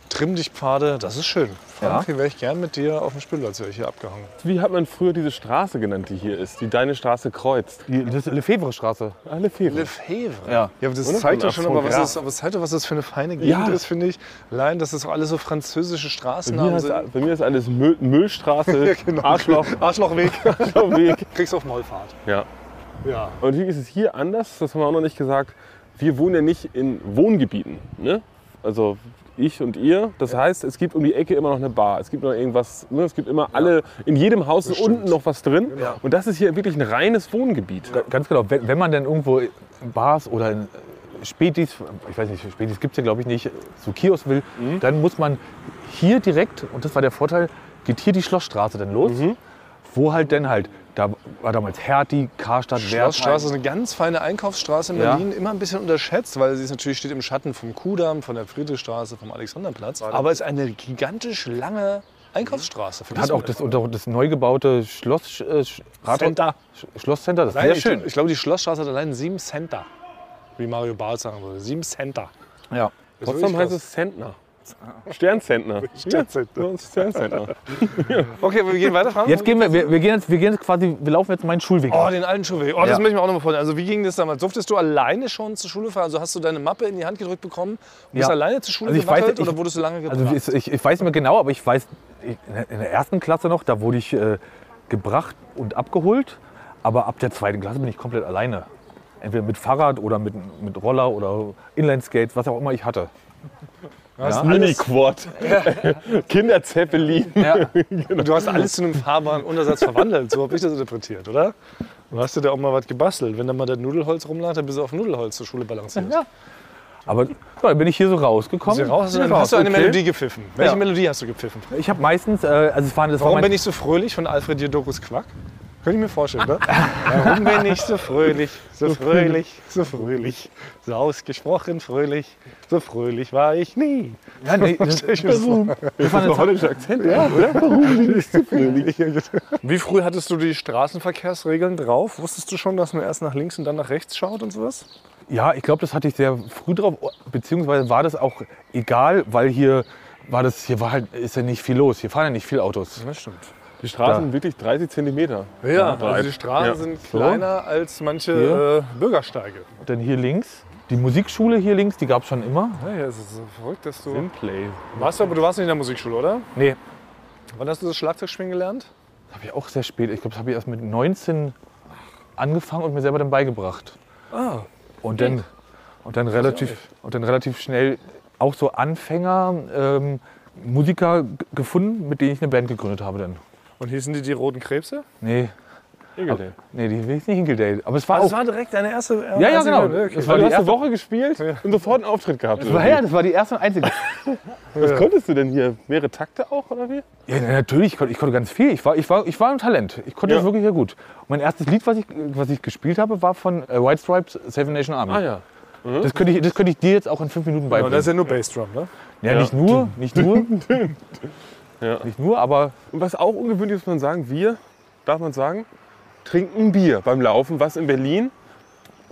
Trimmdichtpfade. Das ist schön. Frank, hier wäre ich gern mit dir auf dem Spielplatz hier abgehangen. Wie hat man früher diese Straße genannt, die hier ist, die deine Straße kreuzt? Die, das ist Lefebvre-Straße. Alle Fehler. Lefebvre. Ja. Ja, aber das Oder? zeigt doch schon aber, was das, aber es zeigt doch, was das für eine feine Gegend Ja. ist, finde ich. Allein, dass das auch alles so französische Straßennamen sind. ist, bei mir ist alles Müll, Müllstraße, Ja, genau. Arschloch, Arschlochweg. Arschlochweg. Kriegst auf Maulfahrt. Ja. Ja. Und wie ist es hier anders? Das haben wir auch noch nicht gesagt. Wir wohnen ja nicht in Wohngebieten. Ne? Also ich und ihr. Das heißt, es gibt um die Ecke immer noch eine Bar. Es gibt noch irgendwas. Ne? Es gibt immer alle. In jedem Haus ist unten noch was drin. Und das ist hier wirklich ein reines Wohngebiet. Ga- Ganz genau, wenn, wenn man dann irgendwo in Bars oder in Spätis, ich weiß nicht, Spätis gibt es ja glaube ich nicht, so Kiosk will, dann muss man hier direkt, und das war der Vorteil, geht hier die Schlossstraße dann los, wo halt dann halt, da war damals Hertie, Karstadt, Schlossstraße ist eine ganz feine Einkaufsstraße in Ja. Berlin, immer ein bisschen unterschätzt, weil sie ist natürlich steht im Schatten vom Kudamm, von der Friedrichstraße, vom Alexanderplatz. Aber ist eine gigantisch lange Einkaufsstraße. Hat Vergisst auch das, das neu gebaute Schloss, äh, Center. Sch- Schlosscenter, das ist sehr ich, schön. Ich glaube, die Schlossstraße hat allein sieben Center. Wie Mario Barth sagen würde. Sieben Center. Ja. Trotzdem heißt es Zentner. Sternzentner. Sternzentner. Ja, Sternzentner. Okay, wir gehen weiter, Frank. Jetzt gehen wir, wir, wir, gehen jetzt, wir gehen jetzt quasi, wir laufen jetzt meinen Schulweg. Oh, den alten Schulweg. Oh, das Ja. möchte ich mir auch noch mal vorstellen. Also wie ging das damals? Durftest du alleine schon zur Schule fahren? Also hast du deine Mappe in die Hand gedrückt bekommen und bist Ja. alleine zur Schule Also ich weiß ich- oder wurdest du lange gebracht? Also ich, ich, ich weiß nicht mehr genau, aber ich weiß, in der ersten Klasse noch, da wurde ich äh, gebracht und abgeholt. Aber ab der zweiten Klasse bin ich komplett alleine. Entweder mit Fahrrad oder mit, mit Roller oder Inlineskates, was auch immer ich hatte. Ja. Mini-Quad. Kinderzeppelin. Du hast alles zu einem fahrbaren Untersatz verwandelt. So habe ich das interpretiert, oder? Du hast dir da auch mal was gebastelt. Wenn da mal das Nudelholz rumlag, dann bist du auf Nudelholz zur Schule balanciert. Ja. Aber ja, dann bin ich hier so rausgekommen. Hast du, raus, du, dann hast du eine okay. Melodie gepfiffen. Welche Ja. Melodie hast du gepfiffen? Ich habe meistens, äh, also es waren, das Warum war mein, bin ich so fröhlich von Alfred Jodokus Quack? Könnte ich mir vorstellen, ne? Warum bin ich so fröhlich, so fröhlich, so fröhlich, so ausgesprochen fröhlich, so fröhlich war ich nie. ja, nee, das, ich das vor. das war eine Holländischer Akzent. Ja. Wie früh hattest du die Straßenverkehrsregeln drauf? Wusstest du schon, dass man erst nach links und dann nach rechts schaut und sowas? Ja, ich glaube, das hatte ich sehr früh drauf, beziehungsweise war das auch egal, weil hier war das, hier war halt, ist ja nicht viel los. Hier fahren ja nicht viele Autos. Das stimmt. Die Straßen sind wirklich 30 Zentimeter. Ja, also die Straßen Ja. sind kleiner als manche Hier. äh, Bürgersteige. Und dann hier links, die Musikschule hier links, die gab es schon immer. Ja, ja, es ist so verrückt, dass du. Simplay. Warst du aber du warst nicht in der Musikschule, oder? Nee, Wann hast du das Schlagzeugspielen gelernt? habe ich auch sehr spät. Ich glaube, das habe ich erst mit 19 angefangen und mir selber dann beigebracht. Ah. Und dann, und dann, relativ, und dann relativ schnell auch so Anfänger, ähm, Musiker gefunden, mit denen ich eine Band gegründet habe dann. Und hießen die die Roten Krebse? Nee, Ingolstadt. nee, die will ich nicht Hinkeldale. Aber es war Das auch. war direkt deine erste. Ja, ja, einzige- genau. Okay. Das war die du hast eine erste, Woche gespielt und sofort einen Auftritt gehabt. das war, ja, das war die erste und einzige. Was konntest du denn hier? Mehrere Takte auch oder wie? Ja, na, natürlich, ich konnte, ich konnte ganz viel. Ich war, ich war, ich war ein Talent. Ich konnte Ja. das wirklich sehr gut. Und mein erstes Lied, was ich, was ich gespielt habe, war von äh, White Stripes, Seven Nation Army. Ah ja. Das, könnte ich, das könnte ich dir jetzt auch in fünf Minuten Genau, beibringen. das ist ja nur Bassdrum, ne? ja, nicht nur, nicht nur. Ja. Nicht nur, aber Und was auch ungewöhnlich ist, muss man sagen, wir, darf man sagen, trinken Bier beim Laufen, was in Berlin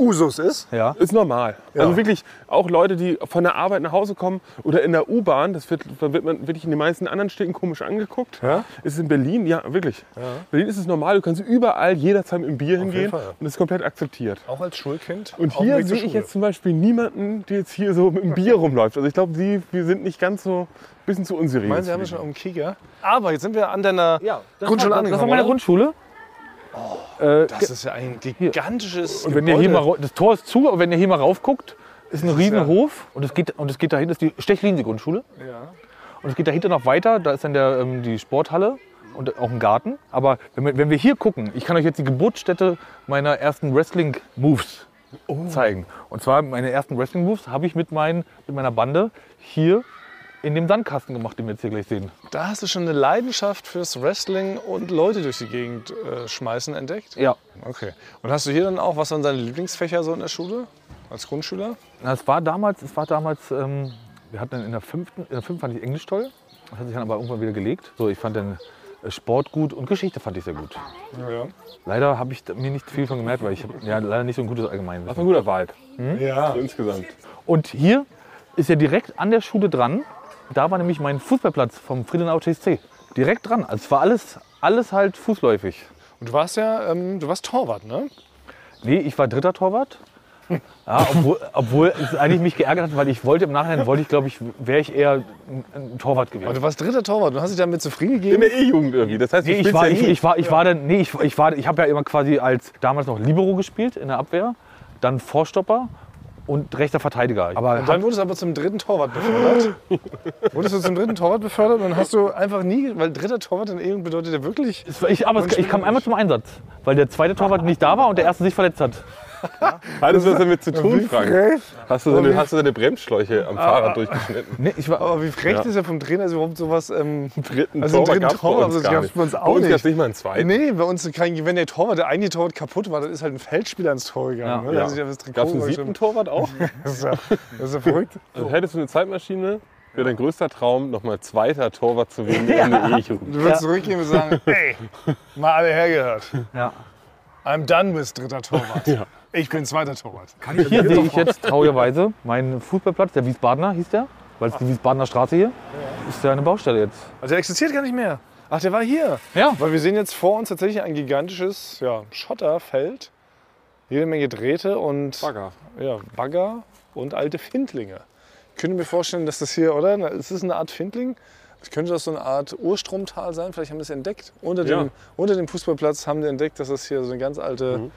Usus ist. ja. ist normal. Also wirklich auch Leute, die von der Arbeit nach Hause kommen oder in der U-Bahn, das wird, da wird man wirklich in den meisten anderen Städten komisch angeguckt. Ja? Ist in Berlin, ja wirklich. Berlin ist es normal, du kannst überall jederzeit mit dem Bier hingehen Fall, ja. und ist komplett akzeptiert. Auch als Schulkind. Und auf hier sehe ich jetzt zum Beispiel niemanden, der jetzt hier so mit dem Bier rumläuft. Also ich glaube, die, wir sind nicht ganz so, ein bisschen zu unseriös. Ich meine, Sie haben ja schon auf dem Kieger. Aber jetzt sind wir an deiner Grundschule war, das war angekommen. meine oder? Grundschule. Äh, Das ist ja ein gigantisches und wenn ihr hier mal, das Tor ist zu, aber wenn ihr hier mal raufguckt, ist ein Riesenhof und es geht, und es geht dahinter, ist die Stechlinsee-Grundschule. Und es geht dahinter noch weiter, da ist dann der, ähm, die Sporthalle und auch ein Garten. Aber wenn wir, wenn wir hier gucken, ich kann euch jetzt die Geburtsstätte meiner ersten Wrestling-Moves zeigen. Und zwar meine ersten Wrestling-Moves habe ich mit, mein, mit meiner Bande hier in dem Sandkasten gemacht, den wir jetzt hier gleich sehen. Da hast du schon eine Leidenschaft fürs Wrestling und Leute durch die Gegend äh, schmeißen entdeckt? Ja. Okay. Und hast du hier dann auch, was waren deine Lieblingsfächer so in der Schule? Als Grundschüler? Na, es war damals, es war damals ähm, wir hatten dann in der fünften, in der fünften fand ich Englisch toll. Das hat sich dann aber irgendwann wieder gelegt. So, ich fand dann äh, Sport gut und Geschichte fand ich sehr gut. Ja. Leider habe ich mir nicht viel von gemerkt, weil ich habe ja leider nicht so ein gutes Allgemeinwissen. Das war ein guter Vibe. Ja. So insgesamt. Und hier ist ja direkt an der Schule dran. Da war nämlich mein Fußballplatz vom Friedenau TSC. Direkt dran. Also es war alles, alles halt fußläufig. Und du warst ja, ähm, du warst Torwart, ne? Nee, ich war dritter Torwart. Ja, obwohl, obwohl es eigentlich mich geärgert hat, weil ich wollte im Nachhinein, wollte ich glaube ich, wäre ich eher ein, ein Torwart Aber gewesen. du warst dritter Torwart. Du hast dich damit zufrieden In gegeben. der E-Jugend irgendwie. Das heißt, du Nee, ich war, ja ich, nie. ich war, ich war dann, nee, ich, ich war, ich habe ja immer quasi als damals noch Libero gespielt in der Abwehr, dann Vorstopper und rechter Verteidiger. Aber Und dann wurdest du aber zum dritten Torwart befördert. wurdest du zum dritten Torwart befördert und dann hast du einfach nie, weil dritter Torwart in E-Jugend bedeutet ja wirklich. ich, aber es, ich kam einmal zum Einsatz, weil der zweite Torwart nicht da war und der erste sich verletzt hat. Hat das was damit zu tun, Frank? frech. Hast du, deine, hast du deine Bremsschläuche am Fahrrad durchgeschnitten? Nee, ich war, Aber wie frech ist ja vom Trainer, ist überhaupt sowas. Ähm, Dritten Also einen dritten Torwart, das gar gab's nicht. bei uns auch Bei uns nicht. gab's nicht mal einen zweiten. nee, bei uns kein, wenn der Torwart, der eigene Torwart kaputt war, dann ist halt ein Feldspieler ins Tor gegangen. Ja. ne? Ja. Trikot Gab es einen siebten Torwart auch? Das ist ja, das ist ja verrückt. Also hättest du eine Zeitmaschine, wäre dein größter Traum, nochmal zweiter Torwart zu werden in der E-Jugend. Du würdest zurückgehen und sagen, ey, mal alle hergehört. ja. I'm done with dritter Torwart. Ich bin zweiter Torwart. Hier sehe ich jetzt traurigerweise meinen Fußballplatz, der Wiesbadener hieß der, weil es die Wiesbadener Straße hier ist ja eine Baustelle jetzt. Also der existiert gar nicht mehr. Ach, der war hier. Ja. Weil wir sehen jetzt vor uns tatsächlich ein gigantisches ja, Schotterfeld. Jede Menge Drähte und Bagger. Ja, Bagger und alte Findlinge. Ich könnte mir vorstellen, dass das hier, oder? Es ist eine Art Findling. Könnte das so eine Art Urstromtal sein? Vielleicht haben wir es entdeckt. Unter dem, Ja. unter dem Fußballplatz haben die entdeckt, dass das hier so eine ganz alte, Mhm.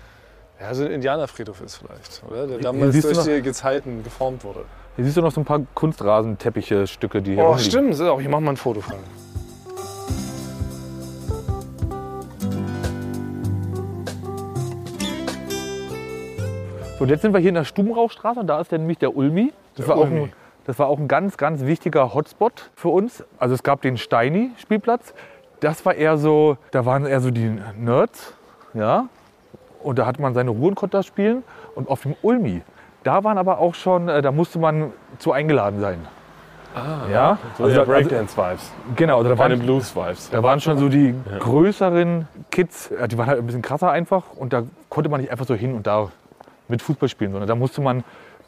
Ja, so ein Indianerfriedhof ist vielleicht, oder? Der damals siehst du durch die Gezeiten geformt wurde. Hier siehst du noch so ein paar Kunstrasenteppiche, Stücke, die hier Oh, rumliegen. stimmt. So, hier machen wir ein Foto von. So, und jetzt sind wir hier in der Stubenrauchstraße und da ist dann nämlich der Ulmi. Das, war, Auch Ulmi. ein, das war auch ein ganz, ganz wichtiger Hotspot für uns. Also es gab den Steini-Spielplatz. Das war eher so, da waren eher so die Nerds, ja. Und da hatte man seine Ruhe und konnte das spielen. Und auf dem Ulmi, da waren aber auch schon, äh, da musste man zu eingeladen sein. Ah, ja. So Also ja, da- also, Breakdance-Vibes. genau, da Keine waren, Blues-Vibes. da waren schon so die größeren Kids, ja, die waren halt ein bisschen krasser einfach. Und da konnte man nicht einfach so hin und da mit Fußball spielen, sondern da musste man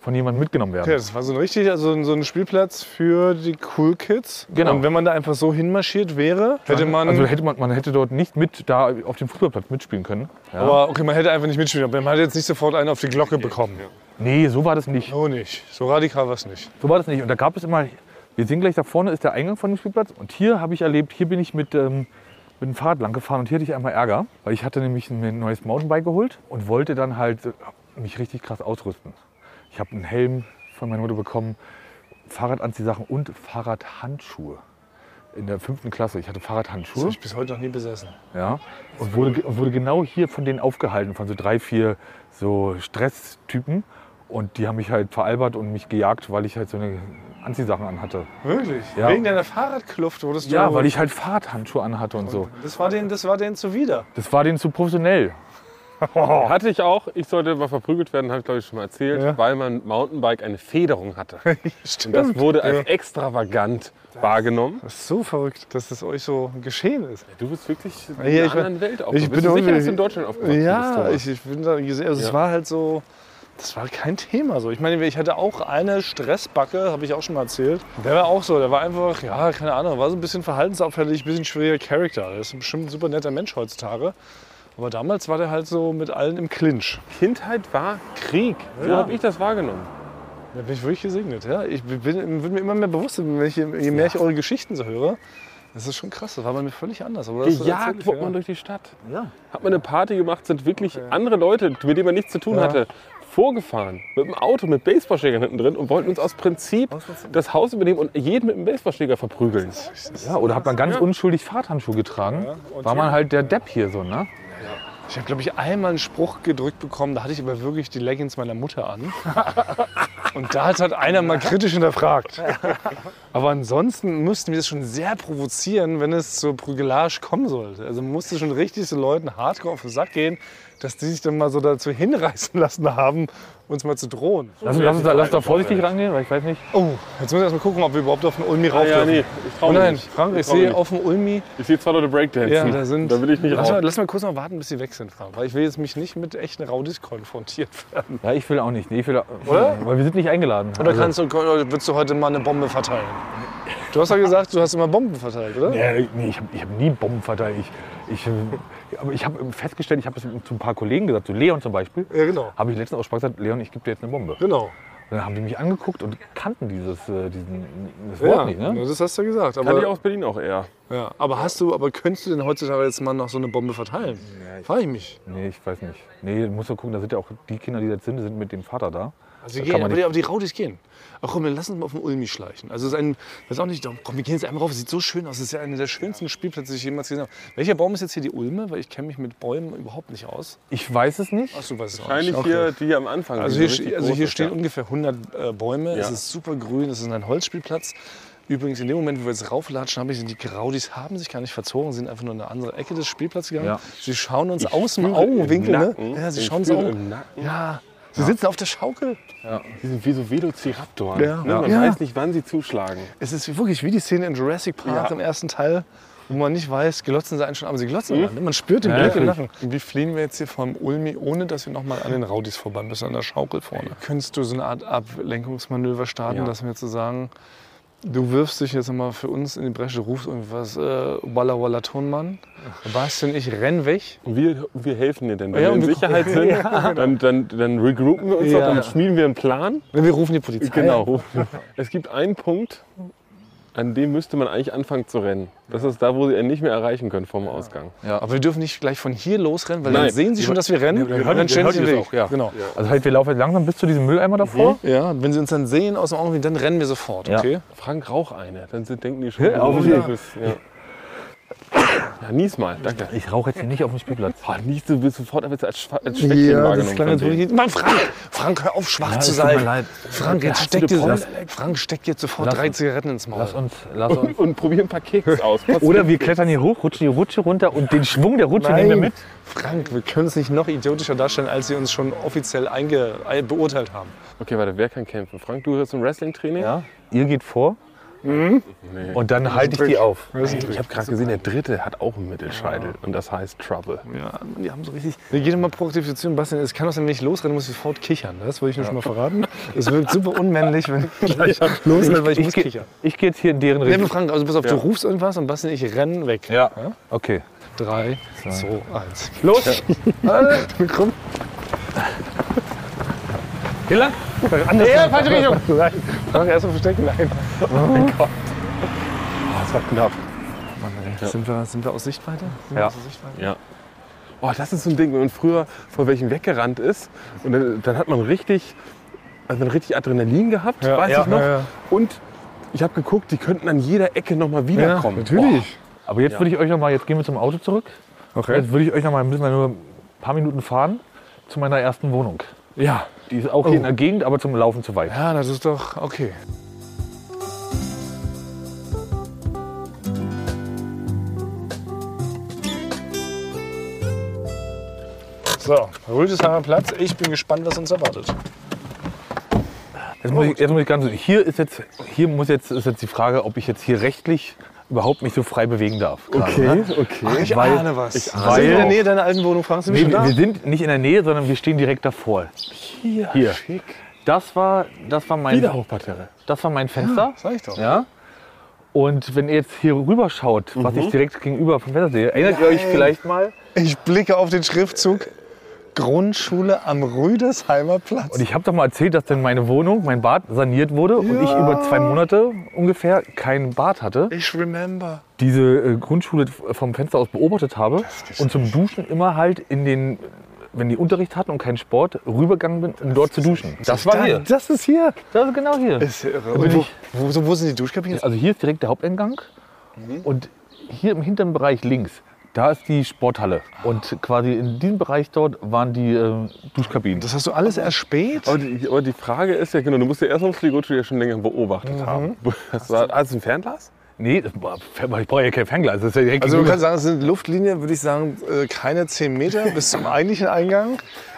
von jemandem mitgenommen werden. Okay, das war so ein richtig, also so ein Spielplatz für die Cool Kids. Genau. Und wenn man da einfach so hinmarschiert wäre, hätte man. also hätte man, man hätte dort nicht mit da auf dem Fußballplatz mitspielen können. Ja. aber okay, man hätte einfach nicht mitspielen. Aber man hat jetzt nicht sofort einen auf die Glocke bekommen. nee, so war das nicht. So nicht. So radikal war es nicht. So war das nicht. Und da gab es immer, wir sehen gleich da vorne ist der Eingang von dem Spielplatz. Und hier habe ich erlebt, hier bin ich mit, ähm, mit dem Fahrrad lang gefahren und hier hatte ich einmal Ärger, weil ich hatte nämlich mir ein neues Mountainbike geholt und wollte dann halt mich richtig krass ausrüsten. Ich habe einen Helm von meiner Mutter bekommen, Fahrradanziehsachen und Fahrradhandschuhe. In der fünften Klasse. Ich hatte Das Fahrradhandschuhe. habe ich bis heute noch nie besessen. Ja, und wurde, und wurde genau hier von denen aufgehalten, von so drei, vier so Stresstypen. Und die haben mich halt veralbert und mich gejagt, weil ich halt so eine Anziehsachen anhatte. Wirklich? Ja. Wegen deiner Fahrradkluft wurdest du. Ja, weil ich halt Fahrradhandschuhe anhatte und so. Das war denen, das war denen zuwider. Das war denen zu professionell. Hatte ich auch. Ich sollte mal verprügelt werden, habe ich glaube ich schon mal erzählt, Ja. weil mein Mountainbike eine Federung hatte. Stimmt. Und das wurde als extravagant wahrgenommen. Das ist so verrückt, dass das euch so geschehen ist. Du bist wirklich in Ja, einer ich anderen Welt ich aufgewachsen. bin Bist du sicher, dass du in Deutschland aufgewachsen bist? Ja, Thomas? ich, ich bin da gesehen. Also es Ja. war halt so. Das war kein Thema so. Ich meine, ich hatte auch eine Stressbacke, habe ich auch schon mal erzählt. Der war auch so, der war einfach, ja, keine Ahnung, war so ein bisschen verhaltensauffällig, ein bisschen schwieriger Charakter. Der ist bestimmt ein super netter Mensch heutzutage. Aber damals war der halt so mit allen im Clinch. Kindheit war Krieg. So habe ich das wahrgenommen. Da bin ich wirklich gesegnet. Ja. Ich bin, bin mir immer mehr bewusst, wenn ich, je mehr ich eure Geschichten so höre. Das ist schon krass, das war bei mir völlig anders. Aber Gejagt wurde ja. man durch die Stadt. Ja. Hat man eine Party gemacht, sind wirklich andere Leute, mit denen man nichts zu tun Ja. hatte, vorgefahren mit dem Auto mit Baseballschlägern hinten drin und wollten uns aus Prinzip das Haus übernehmen und jeden mit dem Baseballschläger verprügeln. Ja, oder hat man ganz unschuldig Fahrthandschuhe getragen? War man halt der Depp hier so, ne? Ich habe, glaube ich, einmal einen Spruch gedrückt bekommen, da hatte ich aber wirklich die Leggings meiner Mutter an. Und da hat halt einer mal kritisch hinterfragt. Aber ansonsten müssten wir das schon sehr provozieren, wenn es zur Prügelage kommen sollte. Also man musste schon richtig so Leuten hardcore auf den Sack gehen, dass die sich dann mal so dazu hinreißen lassen haben, uns mal zu drohen. Lass, lass, uns da, lass da vorsichtig rangehen, weil ich weiß nicht. Oh, jetzt müssen wir erst mal gucken, ob wir überhaupt auf den Ulmi rauf ja, dürfen. nee, ich trau Oh mich nein, nicht. Frank, ich mich sehe nicht. auf dem Ulmi, Ich sehe zwei Leute Breakdancen. ja, da sind. Da will ich nicht lass, mal, raus. lass mal kurz mal warten, bis sie weg sind, Frank. Weil ich will jetzt mich nicht mit echten Raudis konfrontiert werden. Ja, ich will auch nicht. Nee, ich will, Oder? Weil wir sind nicht eingeladen. Oder Also- kannst du, oder willst du heute mal eine Bombe verteilen? Du hast ja gesagt, du hast immer Bomben verteilt, oder? Ja, nee, ich habe ich hab nie Bomben verteilt. Ich, ich, aber ich habe festgestellt, ich habe es zu ein paar Kollegen gesagt, zu Leon zum Beispiel, Ja, genau. habe ich letztens aus Spaß gesagt, Leon, ich gebe dir jetzt eine Bombe. Genau. Und dann haben die mich angeguckt und kannten dieses äh, diesen, das Wort Ja, nicht. Ne? das hast du ja gesagt. Kann ich Aber, aus Berlin auch eher. ja, aber hast du, aber könntest du denn heutzutage jetzt mal noch so eine Bombe verteilen? Frage ich mich. Nee, ich weiß nicht. Nee, du musst doch gucken, da sind ja auch die Kinder, die jetzt sind, die sind mit dem Vater da. Also Da gehen, kann man aber, die, aber die Raudis gehen. Ach komm, wir lassen uns mal auf den Ulmi schleichen. Also es ist ein, weiß auch nicht, komm, wir gehen jetzt einmal rauf. Es sieht so schön aus. Es ist ja einer der schönsten Spielplätze, die ich jemals gesehen habe. Welcher Baum ist jetzt hier die Ulme? Weil ich kenne mich mit Bäumen überhaupt nicht aus. Ich weiß es nicht. Ach, du weißt es auch Wahrscheinlich nicht. hier die am Anfang. Also hier, also hier stehen ja. ungefähr 100 äh, Bäume. Es Ja. ist super grün. Es ist ein Holzspielplatz. Übrigens, in dem Moment, wo wir jetzt rauflatschen, habe ich die Graudis haben sich gar nicht verzogen, sind einfach nur in eine andere Ecke des Spielplatzes gegangen. Ja. Sie schauen uns Ich aus dem Augenwinkel. im Ne? Ja, sie ich schauen uns auch. im Nacken. Ja. Sie sitzen auf der Schaukel. Die sind wie so Velociraptoren. Ja. Ne? Man Ja. weiß nicht, wann sie zuschlagen. Es ist wirklich wie die Szene in Jurassic Park Ja. im ersten Teil, wo man nicht weiß, glotzen sie einen schon, aber sie glotzen an. ne? Man spürt den Ja, Blick im. Lachen. Wie fliehen wir jetzt hier vom Ulmi, ohne dass wir nochmal an den Raudis vorbei müssen, an der Schaukel vorne? Könntest du so eine Art Ablenkungsmanöver starten, Ja. dass wir zu sagen, du wirfst dich jetzt mal für uns in die Bresche, rufst irgendwas, äh, Walla Walla Tonmann, Bastian, ich renn weg. Und wir, wir helfen dir denn. Wenn Ja, wir in wir- Sicherheit sind, dann, dann, dann regroupen wir uns Ja. noch, dann schmieden wir einen Plan. Wir rufen die Polizei. Genau. Es gibt einen Punkt, an dem müsste man eigentlich anfangen zu rennen. Das ist da, wo sie ihn nicht mehr erreichen können vom Ausgang. Aber wir dürfen nicht gleich von hier losrennen, weil dann Nein. sehen sie schon, dass wir rennen. und dann stellen sie den Weg. auch, ja. Genau. Also halt, wir laufen jetzt langsam bis zu diesem Mülleimer davor. Ja, und wenn sie uns dann sehen aus dem Augenblick, dann rennen wir sofort, Ja. okay? Frank, rauch eine. Dann sind, denken die schon, Ja, auf ja. Ja, nies mal. Danke. Ich rauche jetzt hier nicht auf dem Spielplatz. Boah, nies, du bist sofort als, als, Schwächchen wahrgenommen. von denen. wirklich. Mann, Frank! Frank, hör auf, schwach zu es tut mir sein. leid. Frank, jetzt Hast steck du dir, lass, Frank, steck dir sofort Lass drei Zigaretten ins Maul. Lass uns, lass uns. Und, und probier ein paar Keks aus. Pass Oder wir klettern hier hoch, rutschen die Rutsche runter und den Schwung der Rutsche nehmen wir mit. Frank, wir können es nicht noch idiotischer darstellen, als sie uns schon offiziell einge, ein- beurteilt haben. Okay, warte, wer kann kämpfen? Frank, du hast ein Wrestling-Training? Ja, ihr geht vor und dann halte ich die auf. Ich habe gerade gesehen, der dritte hat auch einen Mittelscheitel und das heißt Trouble. Ja, die haben so richtig. Wir gehen mal proaktiv zu Bastian. Es kann auch sein, wenn ich losrenne, muss ich sofort kichern. Das wollte ich nur schon mal verraten. Es wirkt super unmännlich, wenn ich gleich losrenne, weil ich, muss geh- kichern. Ich gehe jetzt hier in deren Nee, Richtung. Frank, also pass auf, du rufst irgendwas und Bastian, ich renn weg. Ja, okay. Drei, zwei, eins. Los! Komm. Hier lang? Anders. Ja, falsche Richtung. Nein. Erst mal verstecken. Nein. Oh mein Gott. das war knapp. Mann, ey. Sind, wir, sind wir aus Sichtweite? Sind wir Ja. aus Sichtweite? Ja. Oh, das ist so ein Ding, wenn man früher vor welchen weggerannt ist und dann, dann hat man richtig, also man richtig Adrenalin gehabt, weiß ja, ich noch. ja, ja. Und ich habe geguckt, die könnten an jeder Ecke noch mal wiederkommen. natürlich. Aber jetzt würde ich euch noch mal, jetzt gehen wir zum Auto zurück. Okay. Jetzt würde ich euch noch mal, müssen wir nur ein paar Minuten fahren zu meiner ersten Wohnung. Ja. Die ist auch hier in der Gegend, aber zum Laufen zu weit. Ja, das ist doch okay. So, Rüdesheimer Platz. Ich bin gespannt, was uns erwartet. Jetzt muss ich, jetzt muss ich ganz, hier ist jetzt, hier muss jetzt, ist jetzt die Frage, ob ich jetzt hier rechtlich überhaupt mich so frei bewegen darf. gerade, ne? okay. Ich Weil- ahne was. ich Sind ahne- wir in der Nähe deiner alten Wohnung, Frank? Sind wir Nee, schon wir, sind nicht in der Nähe, sondern wir stehen direkt davor. Hier, Hier. schick. Das war, das war mein, Wieder Hochparterre. das war mein Fenster. Sag ich doch. Ja. Und wenn ihr jetzt hier rüber schaut, was Mhm. ich direkt gegenüber vom Fenster sehe, erinnert ihr euch vielleicht mal? Ich blicke auf den Schriftzug Grundschule am Rüdesheimer Platz. Und ich habe doch mal erzählt, dass denn meine Wohnung, mein Bad saniert wurde und ich über zwei Monate ungefähr kein Bad hatte. ich remember. Diese äh, Grundschule vom Fenster aus beobachtet habe und zum Duschen immer halt in den wenn die Unterricht hatten und keinen Sport, rübergegangen bin, um dort zu duschen. Das war hier. Das ist hier. Das ist genau hier. Ist ja irre. Wo, wo, wo sind die Duschkabinen? Also hier ist direkt der Haupteingang und hier im hinteren Bereich links, da ist die Sporthalle. Und quasi in diesem Bereich dort waren die äh, Duschkabinen. Das hast du alles erst spät? Aber die, aber die Frage ist ja, genau, du musst ja erst auf die ja schon länger beobachtet haben. Hast du, hast du ein Fernglas? Nee, ich brauche ja kein Fernglas. Das ist ja Also man kann sagen, es sind Luftlinien, würde ich sagen, äh, keine 10 Meter bis zum eigentlichen Eingang.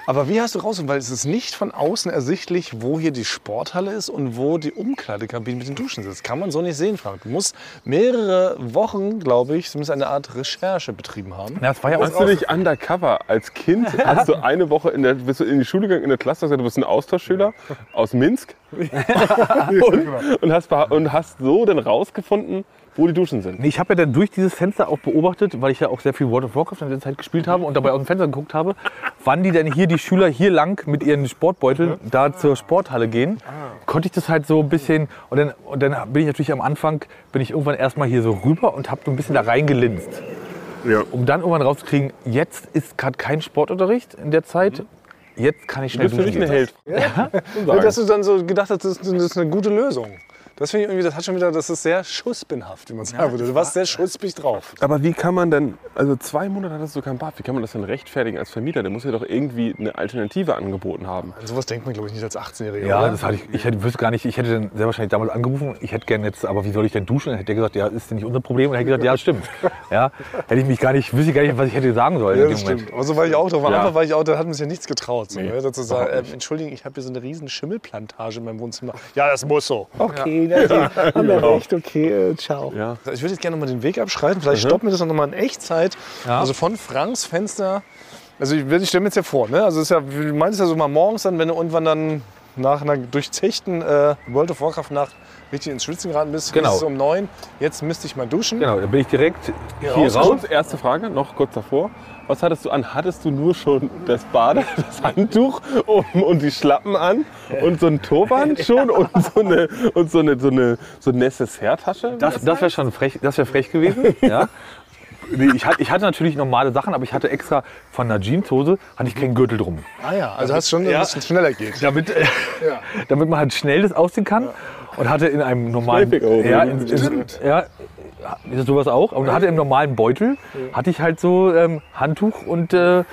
Aber wie hast du rausgefunden? Weil es ist nicht von außen ersichtlich, wo hier die Sporthalle ist und wo die Umkleidekabine mit den Duschen sitzt. Kann man so nicht sehen, Frank. Du musst mehrere Wochen, glaube ich, zumindest eine Art Recherche betrieben haben. Ja, das war ja Hast auch du dich undercover als Kind, hast du eine Woche in der, bist du in die Schule gegangen, in der Klasse, hast gesagt, du bist ein Austauschschüler aus Minsk und, und, hast, und hast so dann rausgefunden, wo die Duschen sind. Nee, ich habe ja dann durch dieses Fenster auch beobachtet, weil ich ja auch sehr viel World of Warcraft in der Zeit gespielt habe und dabei aus dem Fenster geguckt habe, wann die denn hier, die Schüler hier lang mit ihren Sportbeuteln da zur Sporthalle gehen, konnte ich das halt so ein bisschen, und dann, und dann bin ich natürlich am Anfang, bin ich irgendwann erstmal hier so rüber und habe so ein bisschen da reingelinst. Ja. Um dann irgendwann rauszukriegen, jetzt ist gerade kein Sportunterricht in der Zeit, jetzt kann ich schnell Bist du duschen nicht eine gehen. Held? Und dass du dann so gedacht hast, das ist eine gute Lösung. Das finde ich irgendwie, das hat schon wieder, das ist sehr schussbinhaft, wie man sagen würde. Du warst sehr schussbig drauf. Aber wie kann man denn, also zwei Monate hattest du kein Bad, wie kann man das denn rechtfertigen als Vermieter? Der muss ja doch irgendwie eine Alternative angeboten haben. An sowas denkt man, glaube ich, nicht als 18-Jähriger. Ja, oder? das hatte ich. Ich hätte, wüsste gar nicht, ich hätte dann sehr wahrscheinlich damals angerufen. Ich hätte gerne jetzt, aber wie soll ich denn duschen? Dann hätte der gesagt, ja, ist denn nicht unser Problem? Und dann hätte ich gesagt, ja, stimmt. Ja, hätte ich mich gar nicht, wüsste ich gar nicht, was ich hätte sagen sollen Ja, in das stimmt. Aber so war ich auch drauf. Am Ja. Anfang war ich auch, da hat man sich ja nichts getraut. So, ne? Dazu sagen, äh, entschuldigen, ich habe hier so eine riesen Schimmelplantage in meinem Wohnzimmer. Ja, das muss so. Okay, ja. haben wir recht, okay, äh, ciao. Ja. Ich würde jetzt gerne noch mal den Weg abschreiten. Vielleicht stoppen wir das noch mal in Echtzeit. Ja. Also von Franks Fenster. Also ich, ich stelle mir jetzt ja vor, ne? Also es ist ja, du meinst ja so mal morgens dann, wenn du irgendwann dann nach einer durchzechten äh, World of Warcraft Nacht richtig ins Schwitzen geraten bist, Genau. ist es um neun. Jetzt müsste ich mal duschen. Genau, dann bin ich direkt hier raus. raus. Erste Frage, noch kurz davor. Was hattest du an? Hattest du nur schon das Bade, das Handtuch um, und die Schlappen an und so ein Turban schon und so eine, und so eine, so eine, so eine Necessaire-Tasche? Das, das wäre schon frech, das wäre frech gewesen. ja. Nee, ich, hatte, ich hatte natürlich normale Sachen, aber ich hatte extra von einer Jeanshose hatte ich keinen Gürtel drum. Ah ja, also hast schon, ein bisschen schneller geht. Damit, äh, damit man halt schnell das ausziehen kann. Und hatte in einem normalen. Ja, in, in, ja, ist sowas auch. Und hatte im normalen Beutel hatte ich halt so ähm, Handtuch und äh,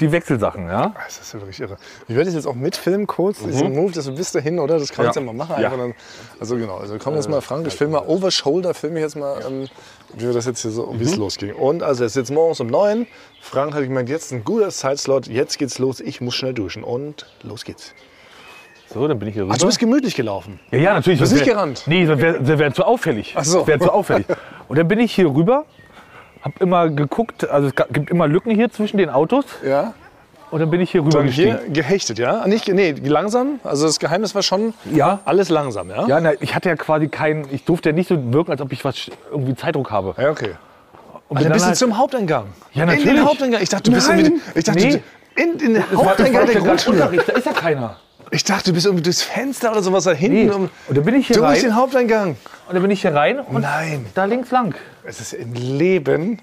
die Wechselsachen. Ja? Das ist ja wirklich irre. Ich werde das jetzt auch mitfilmen kurz, diesen Move, das bis dahin, oder? Das kann ich Ja. jetzt ja mal machen. Einfach dann, also genau, also komm jetzt mal, Frank, ich filme mal over shoulder, filme ich jetzt mal, ähm, wie wir das jetzt hier so, wie es losging. Und also es ist jetzt morgens um neun. Frank hat gemeint, jetzt ein guter Zeitslot, jetzt geht's los, ich muss schnell duschen. Und los geht's. So, dann bin ich hier rüber. Ach, du bist gemütlich gelaufen. Ja, ja, natürlich. Du bist nicht gerannt? Nee, das wäre wär, zu auffällig. Ach so. Das wäre zu auffällig. Und dann bin ich hier rüber, habe immer geguckt, also es gibt immer Lücken hier zwischen den Autos. Ja. Und dann bin ich hier rüber Dann hier gehechtet, ja? Nicht, nee, langsam. Also das Geheimnis war schon Ja. alles langsam, ja? Ja, na, ich hatte ja quasi keinen, ich durfte ja nicht so wirken, als ob ich was irgendwie Zeitdruck habe. Ja, okay. Und Also bin bist du halt- zum Haupteingang? Ja, In den natürlich. Haupteingang. Ich dachte, du bist Nein. irgendwie, ich dachte, Nee. in, in den Haupteingang der Grundschule. Da ist ja keiner. Ich dachte, du bist irgendwie durchs Fenster oder sowas da hinten. Nee. Um, Und dann bin ich hier du bist rein. den Haupteingang. Und dann bin ich hier rein und Nein. da links lang. Es ist im Leben,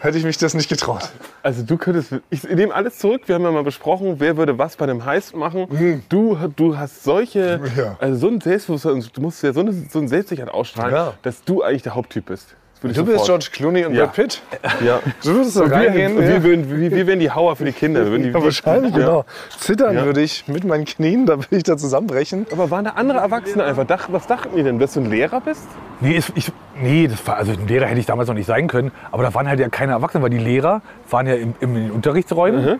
hätte ich mich das nicht getraut. Also du könntest, ich nehme alles zurück. Wir haben ja mal besprochen, wer würde was bei einem Heist machen. Du, du hast solche, Ja. also so ein Selbstbewusstsein, du musst ja so, eine, so ein Selbstsicherheit ausstrahlen, Ja. dass du eigentlich der Haupttyp bist. Du bist sofort. George Clooney und Ja. Brad Pitt. Ja. Du würdest da Wir, reingehen. wir, ja. würden- wir, wir wären die Hauer für die Kinder. Wir die, Ja, wahrscheinlich, Ja. genau. Zittern würde ich mit meinen Knien, da würde ich da zusammenbrechen. Aber waren da andere Erwachsene einfach? Was dachten die denn? Dass du ein Lehrer bist? Nee, ich, nee das war, also ein Lehrer hätte ich damals noch nicht sein können. Aber da waren halt ja keine Erwachsenen, weil die Lehrer waren ja im, im, in den Unterrichtsräumen.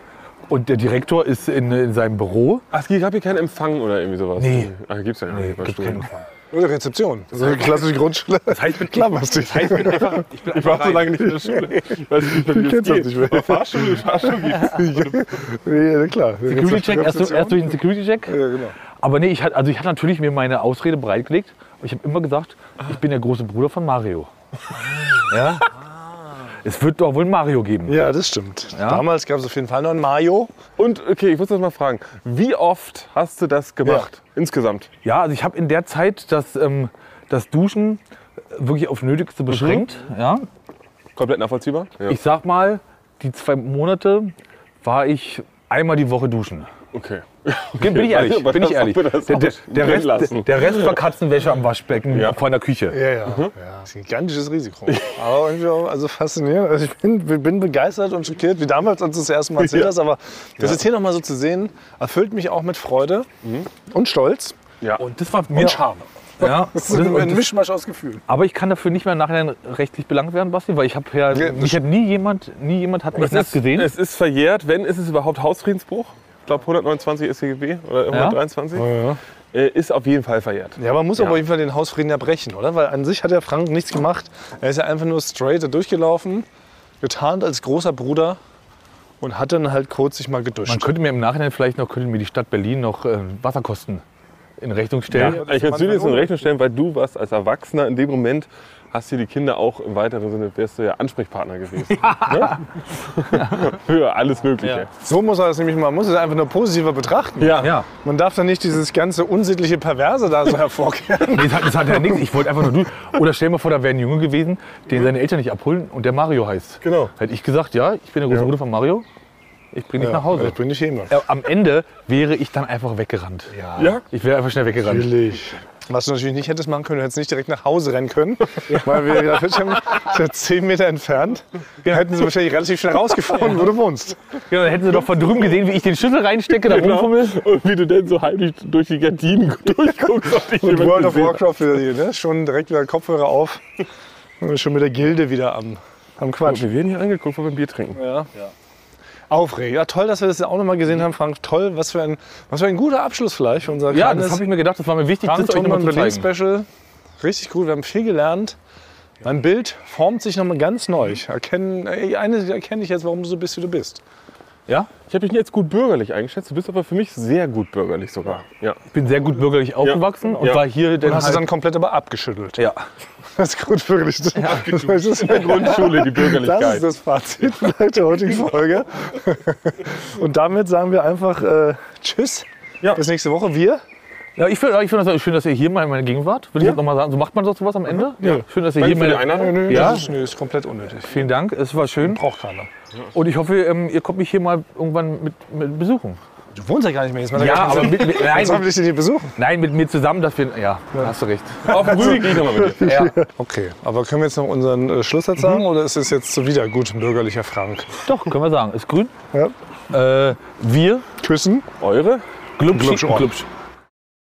Und der Direktor ist in, in seinem Büro. Ach, es gab hier keinen Empfang oder irgendwie sowas? Nee. Ah, gibt's ja nicht. Gibt's Schulen. keinen Empfang. Oder Rezeption. So eine klassische Grundschule. Das heißt mit- Klammerst dich. Ich bin einfach, ich bin Ich war so lange nicht in der Schule. Ich weiß nicht, wie Du kennst das das nicht mehr. geht. Fahrschule, Fahrschule gibt's. Ja, klar. Security-Check, erst, erst durch den Security-Check. Ja, genau. Aber nee, ich hatte, also ich hatte natürlich mir meine Ausrede bereitgelegt. Und ich habe immer gesagt, ich bin der große Bruder von Mario. Ja? Es wird doch wohl ein Mario geben. Ja, das stimmt. Ja? Damals gab es auf jeden Fall noch einen Mayo. Und okay, ich muss das mal fragen. Wie oft hast du das gemacht? Insgesamt? Ja, also ich habe in der Zeit das, ähm, das Duschen wirklich auf Nötigste beschränkt. Ja. Komplett nachvollziehbar? Ja. Ich sag mal, die zwei Monate war ich einmal die Woche duschen. Okay. Bin ich ehrlich, bin ich ehrlich. Der, der, der, Rest, der Rest war Katzenwäsche am Waschbecken Ja. vor der Küche. Ja, ja. ja. Das ist ein gigantisches Risiko. Aber irgendwie auch, also faszinierend. Also ich bin, bin begeistert und schockiert, wie damals, als du das erste Mal erzählt hast. Aber das jetzt hier nochmal so zu sehen, erfüllt mich auch mit Freude und Stolz. Und das war mir Und Charme. Ja, Das ist ein Mischmasch aus Gefühlen. aber ich kann dafür nicht mehr nachher rechtlich belangt werden, Basti, weil ich habe ja, Ja, mich hat nie jemand, nie jemand hat mich ist, gesehen. es ist verjährt, wenn ist es überhaupt Hausfriedensbruch. Ich glaube 129 StGB oder 123. Äh, ist auf jeden Fall verjährt. Ja, man muss aber auf jeden Fall den Hausfrieden ja brechen, oder? Weil an sich hat der Frank nichts gemacht. Er ist ja einfach nur straight da durchgelaufen, getarnt als großer Bruder und hat dann halt kurz sich mal geduscht. Man könnte mir im Nachhinein vielleicht noch, könnte mir die Stadt Berlin noch äh, Wasserkosten in Rechnung stellen. Ja, ich kann dir jetzt in Rechnung stellen, weil du warst als Erwachsener in dem Moment, hast du die Kinder auch im weiteren Sinne, wärst du ja Ansprechpartner gewesen. Ne? Für alles Mögliche. so muss er das nämlich, man muss es einfach nur positiver betrachten. Ja. Ja. Man darf dann nicht dieses ganze unsittliche Perverse da so hervorkehren. Nee, das, hat, das hat ja nichts. Ich wollte einfach nur du. Oder stell dir mal vor, da wäre ein Junge gewesen, den seine Eltern nicht abholen und der Mario heißt. Genau. Hätte ich gesagt, ja, ich bin der große Bruder von Mario. Ich bringe dich nach Hause. Ich bin nicht jemand. Ja, am Ende wäre ich dann einfach weggerannt. Ja? Ich wäre einfach schnell weggerannt. Natürlich. Was du natürlich nicht hättest machen können, du hättest nicht direkt nach Hause rennen können, weil wir da sind ja zehn Meter entfernt. Hätten sie wahrscheinlich relativ schnell rausgefunden, wo du wohnst. Ja, dann hätten sie doch von drüben gesehen, wie ich den Schlüssel reinstecke, da rumfummel. Und wie du denn so heimlich durch die Gardinen durchguckst. Und World of. Warcraft wieder hier, ne? Schon direkt wieder Kopfhörer auf. Und schon mit der Gilde wieder am, am Quatsch. Wir werden hier angeguckt, weil wir ein Bier trinken. Ja. Aufregend. Ja, toll, dass wir das auch nochmal gesehen haben, Frank. Toll, was für ein, was für ein guter Abschluss vielleicht für unser Ja, das habe ich mir gedacht, das war mir wichtig, Frank das euch nochmal zu zeigen. Special. Richtig gut, wir haben viel gelernt. Mein Bild formt sich nochmal ganz neu. Ich erkenne, eines erkenne ich jetzt, warum du so bist, wie du bist. Ja, Ich habe dich jetzt gut bürgerlich eingeschätzt. Du bist aber für mich sehr gut bürgerlich sogar. Ja. ich bin sehr gut bürgerlich aufgewachsen und Ja. war hier dann Und hast du halt, dann komplett aber abgeschüttelt. ja. Das ist gut wirklich. Das, das, ist, Grundschule, die das Bürgerlichkeit. ist das Fazit vielleicht der heutigen Folge. Und damit sagen wir einfach äh, Tschüss. Ja. Bis nächste Woche. Wir. Ja, ich finde ich find das schön, dass ihr hier mal in meiner Gegenwart. Will ich jetzt noch mal sagen. So macht man doch sowas am Ende. Ja. Schön, dass ihr Danke hier meine, Einladung. Ja. Das ist, nö, ist komplett unnötig. Vielen Dank, es war schön. Braucht keiner. Und ich hoffe, ähm, ihr kommt mich hier mal irgendwann mit, mit besuchen. Du wohnst ja gar nicht mehr. Jetzt mal Ja, gar aber mit, mit, Was nein, soll ich denn hier besuchen? nein, mit mir zusammen, dass wir. Ja, hast du recht. Auf den Rügen gehe ich nochmal mit dir. Ja. Okay, aber können wir jetzt noch unseren äh, Schlusssatz sagen oder ist es jetzt so wieder gut bürgerlicher Frank? Doch, können wir sagen. Ist grün. Ja. Äh, wir, Küssen. Eure? Glubsch, Glubsch. Glubsch.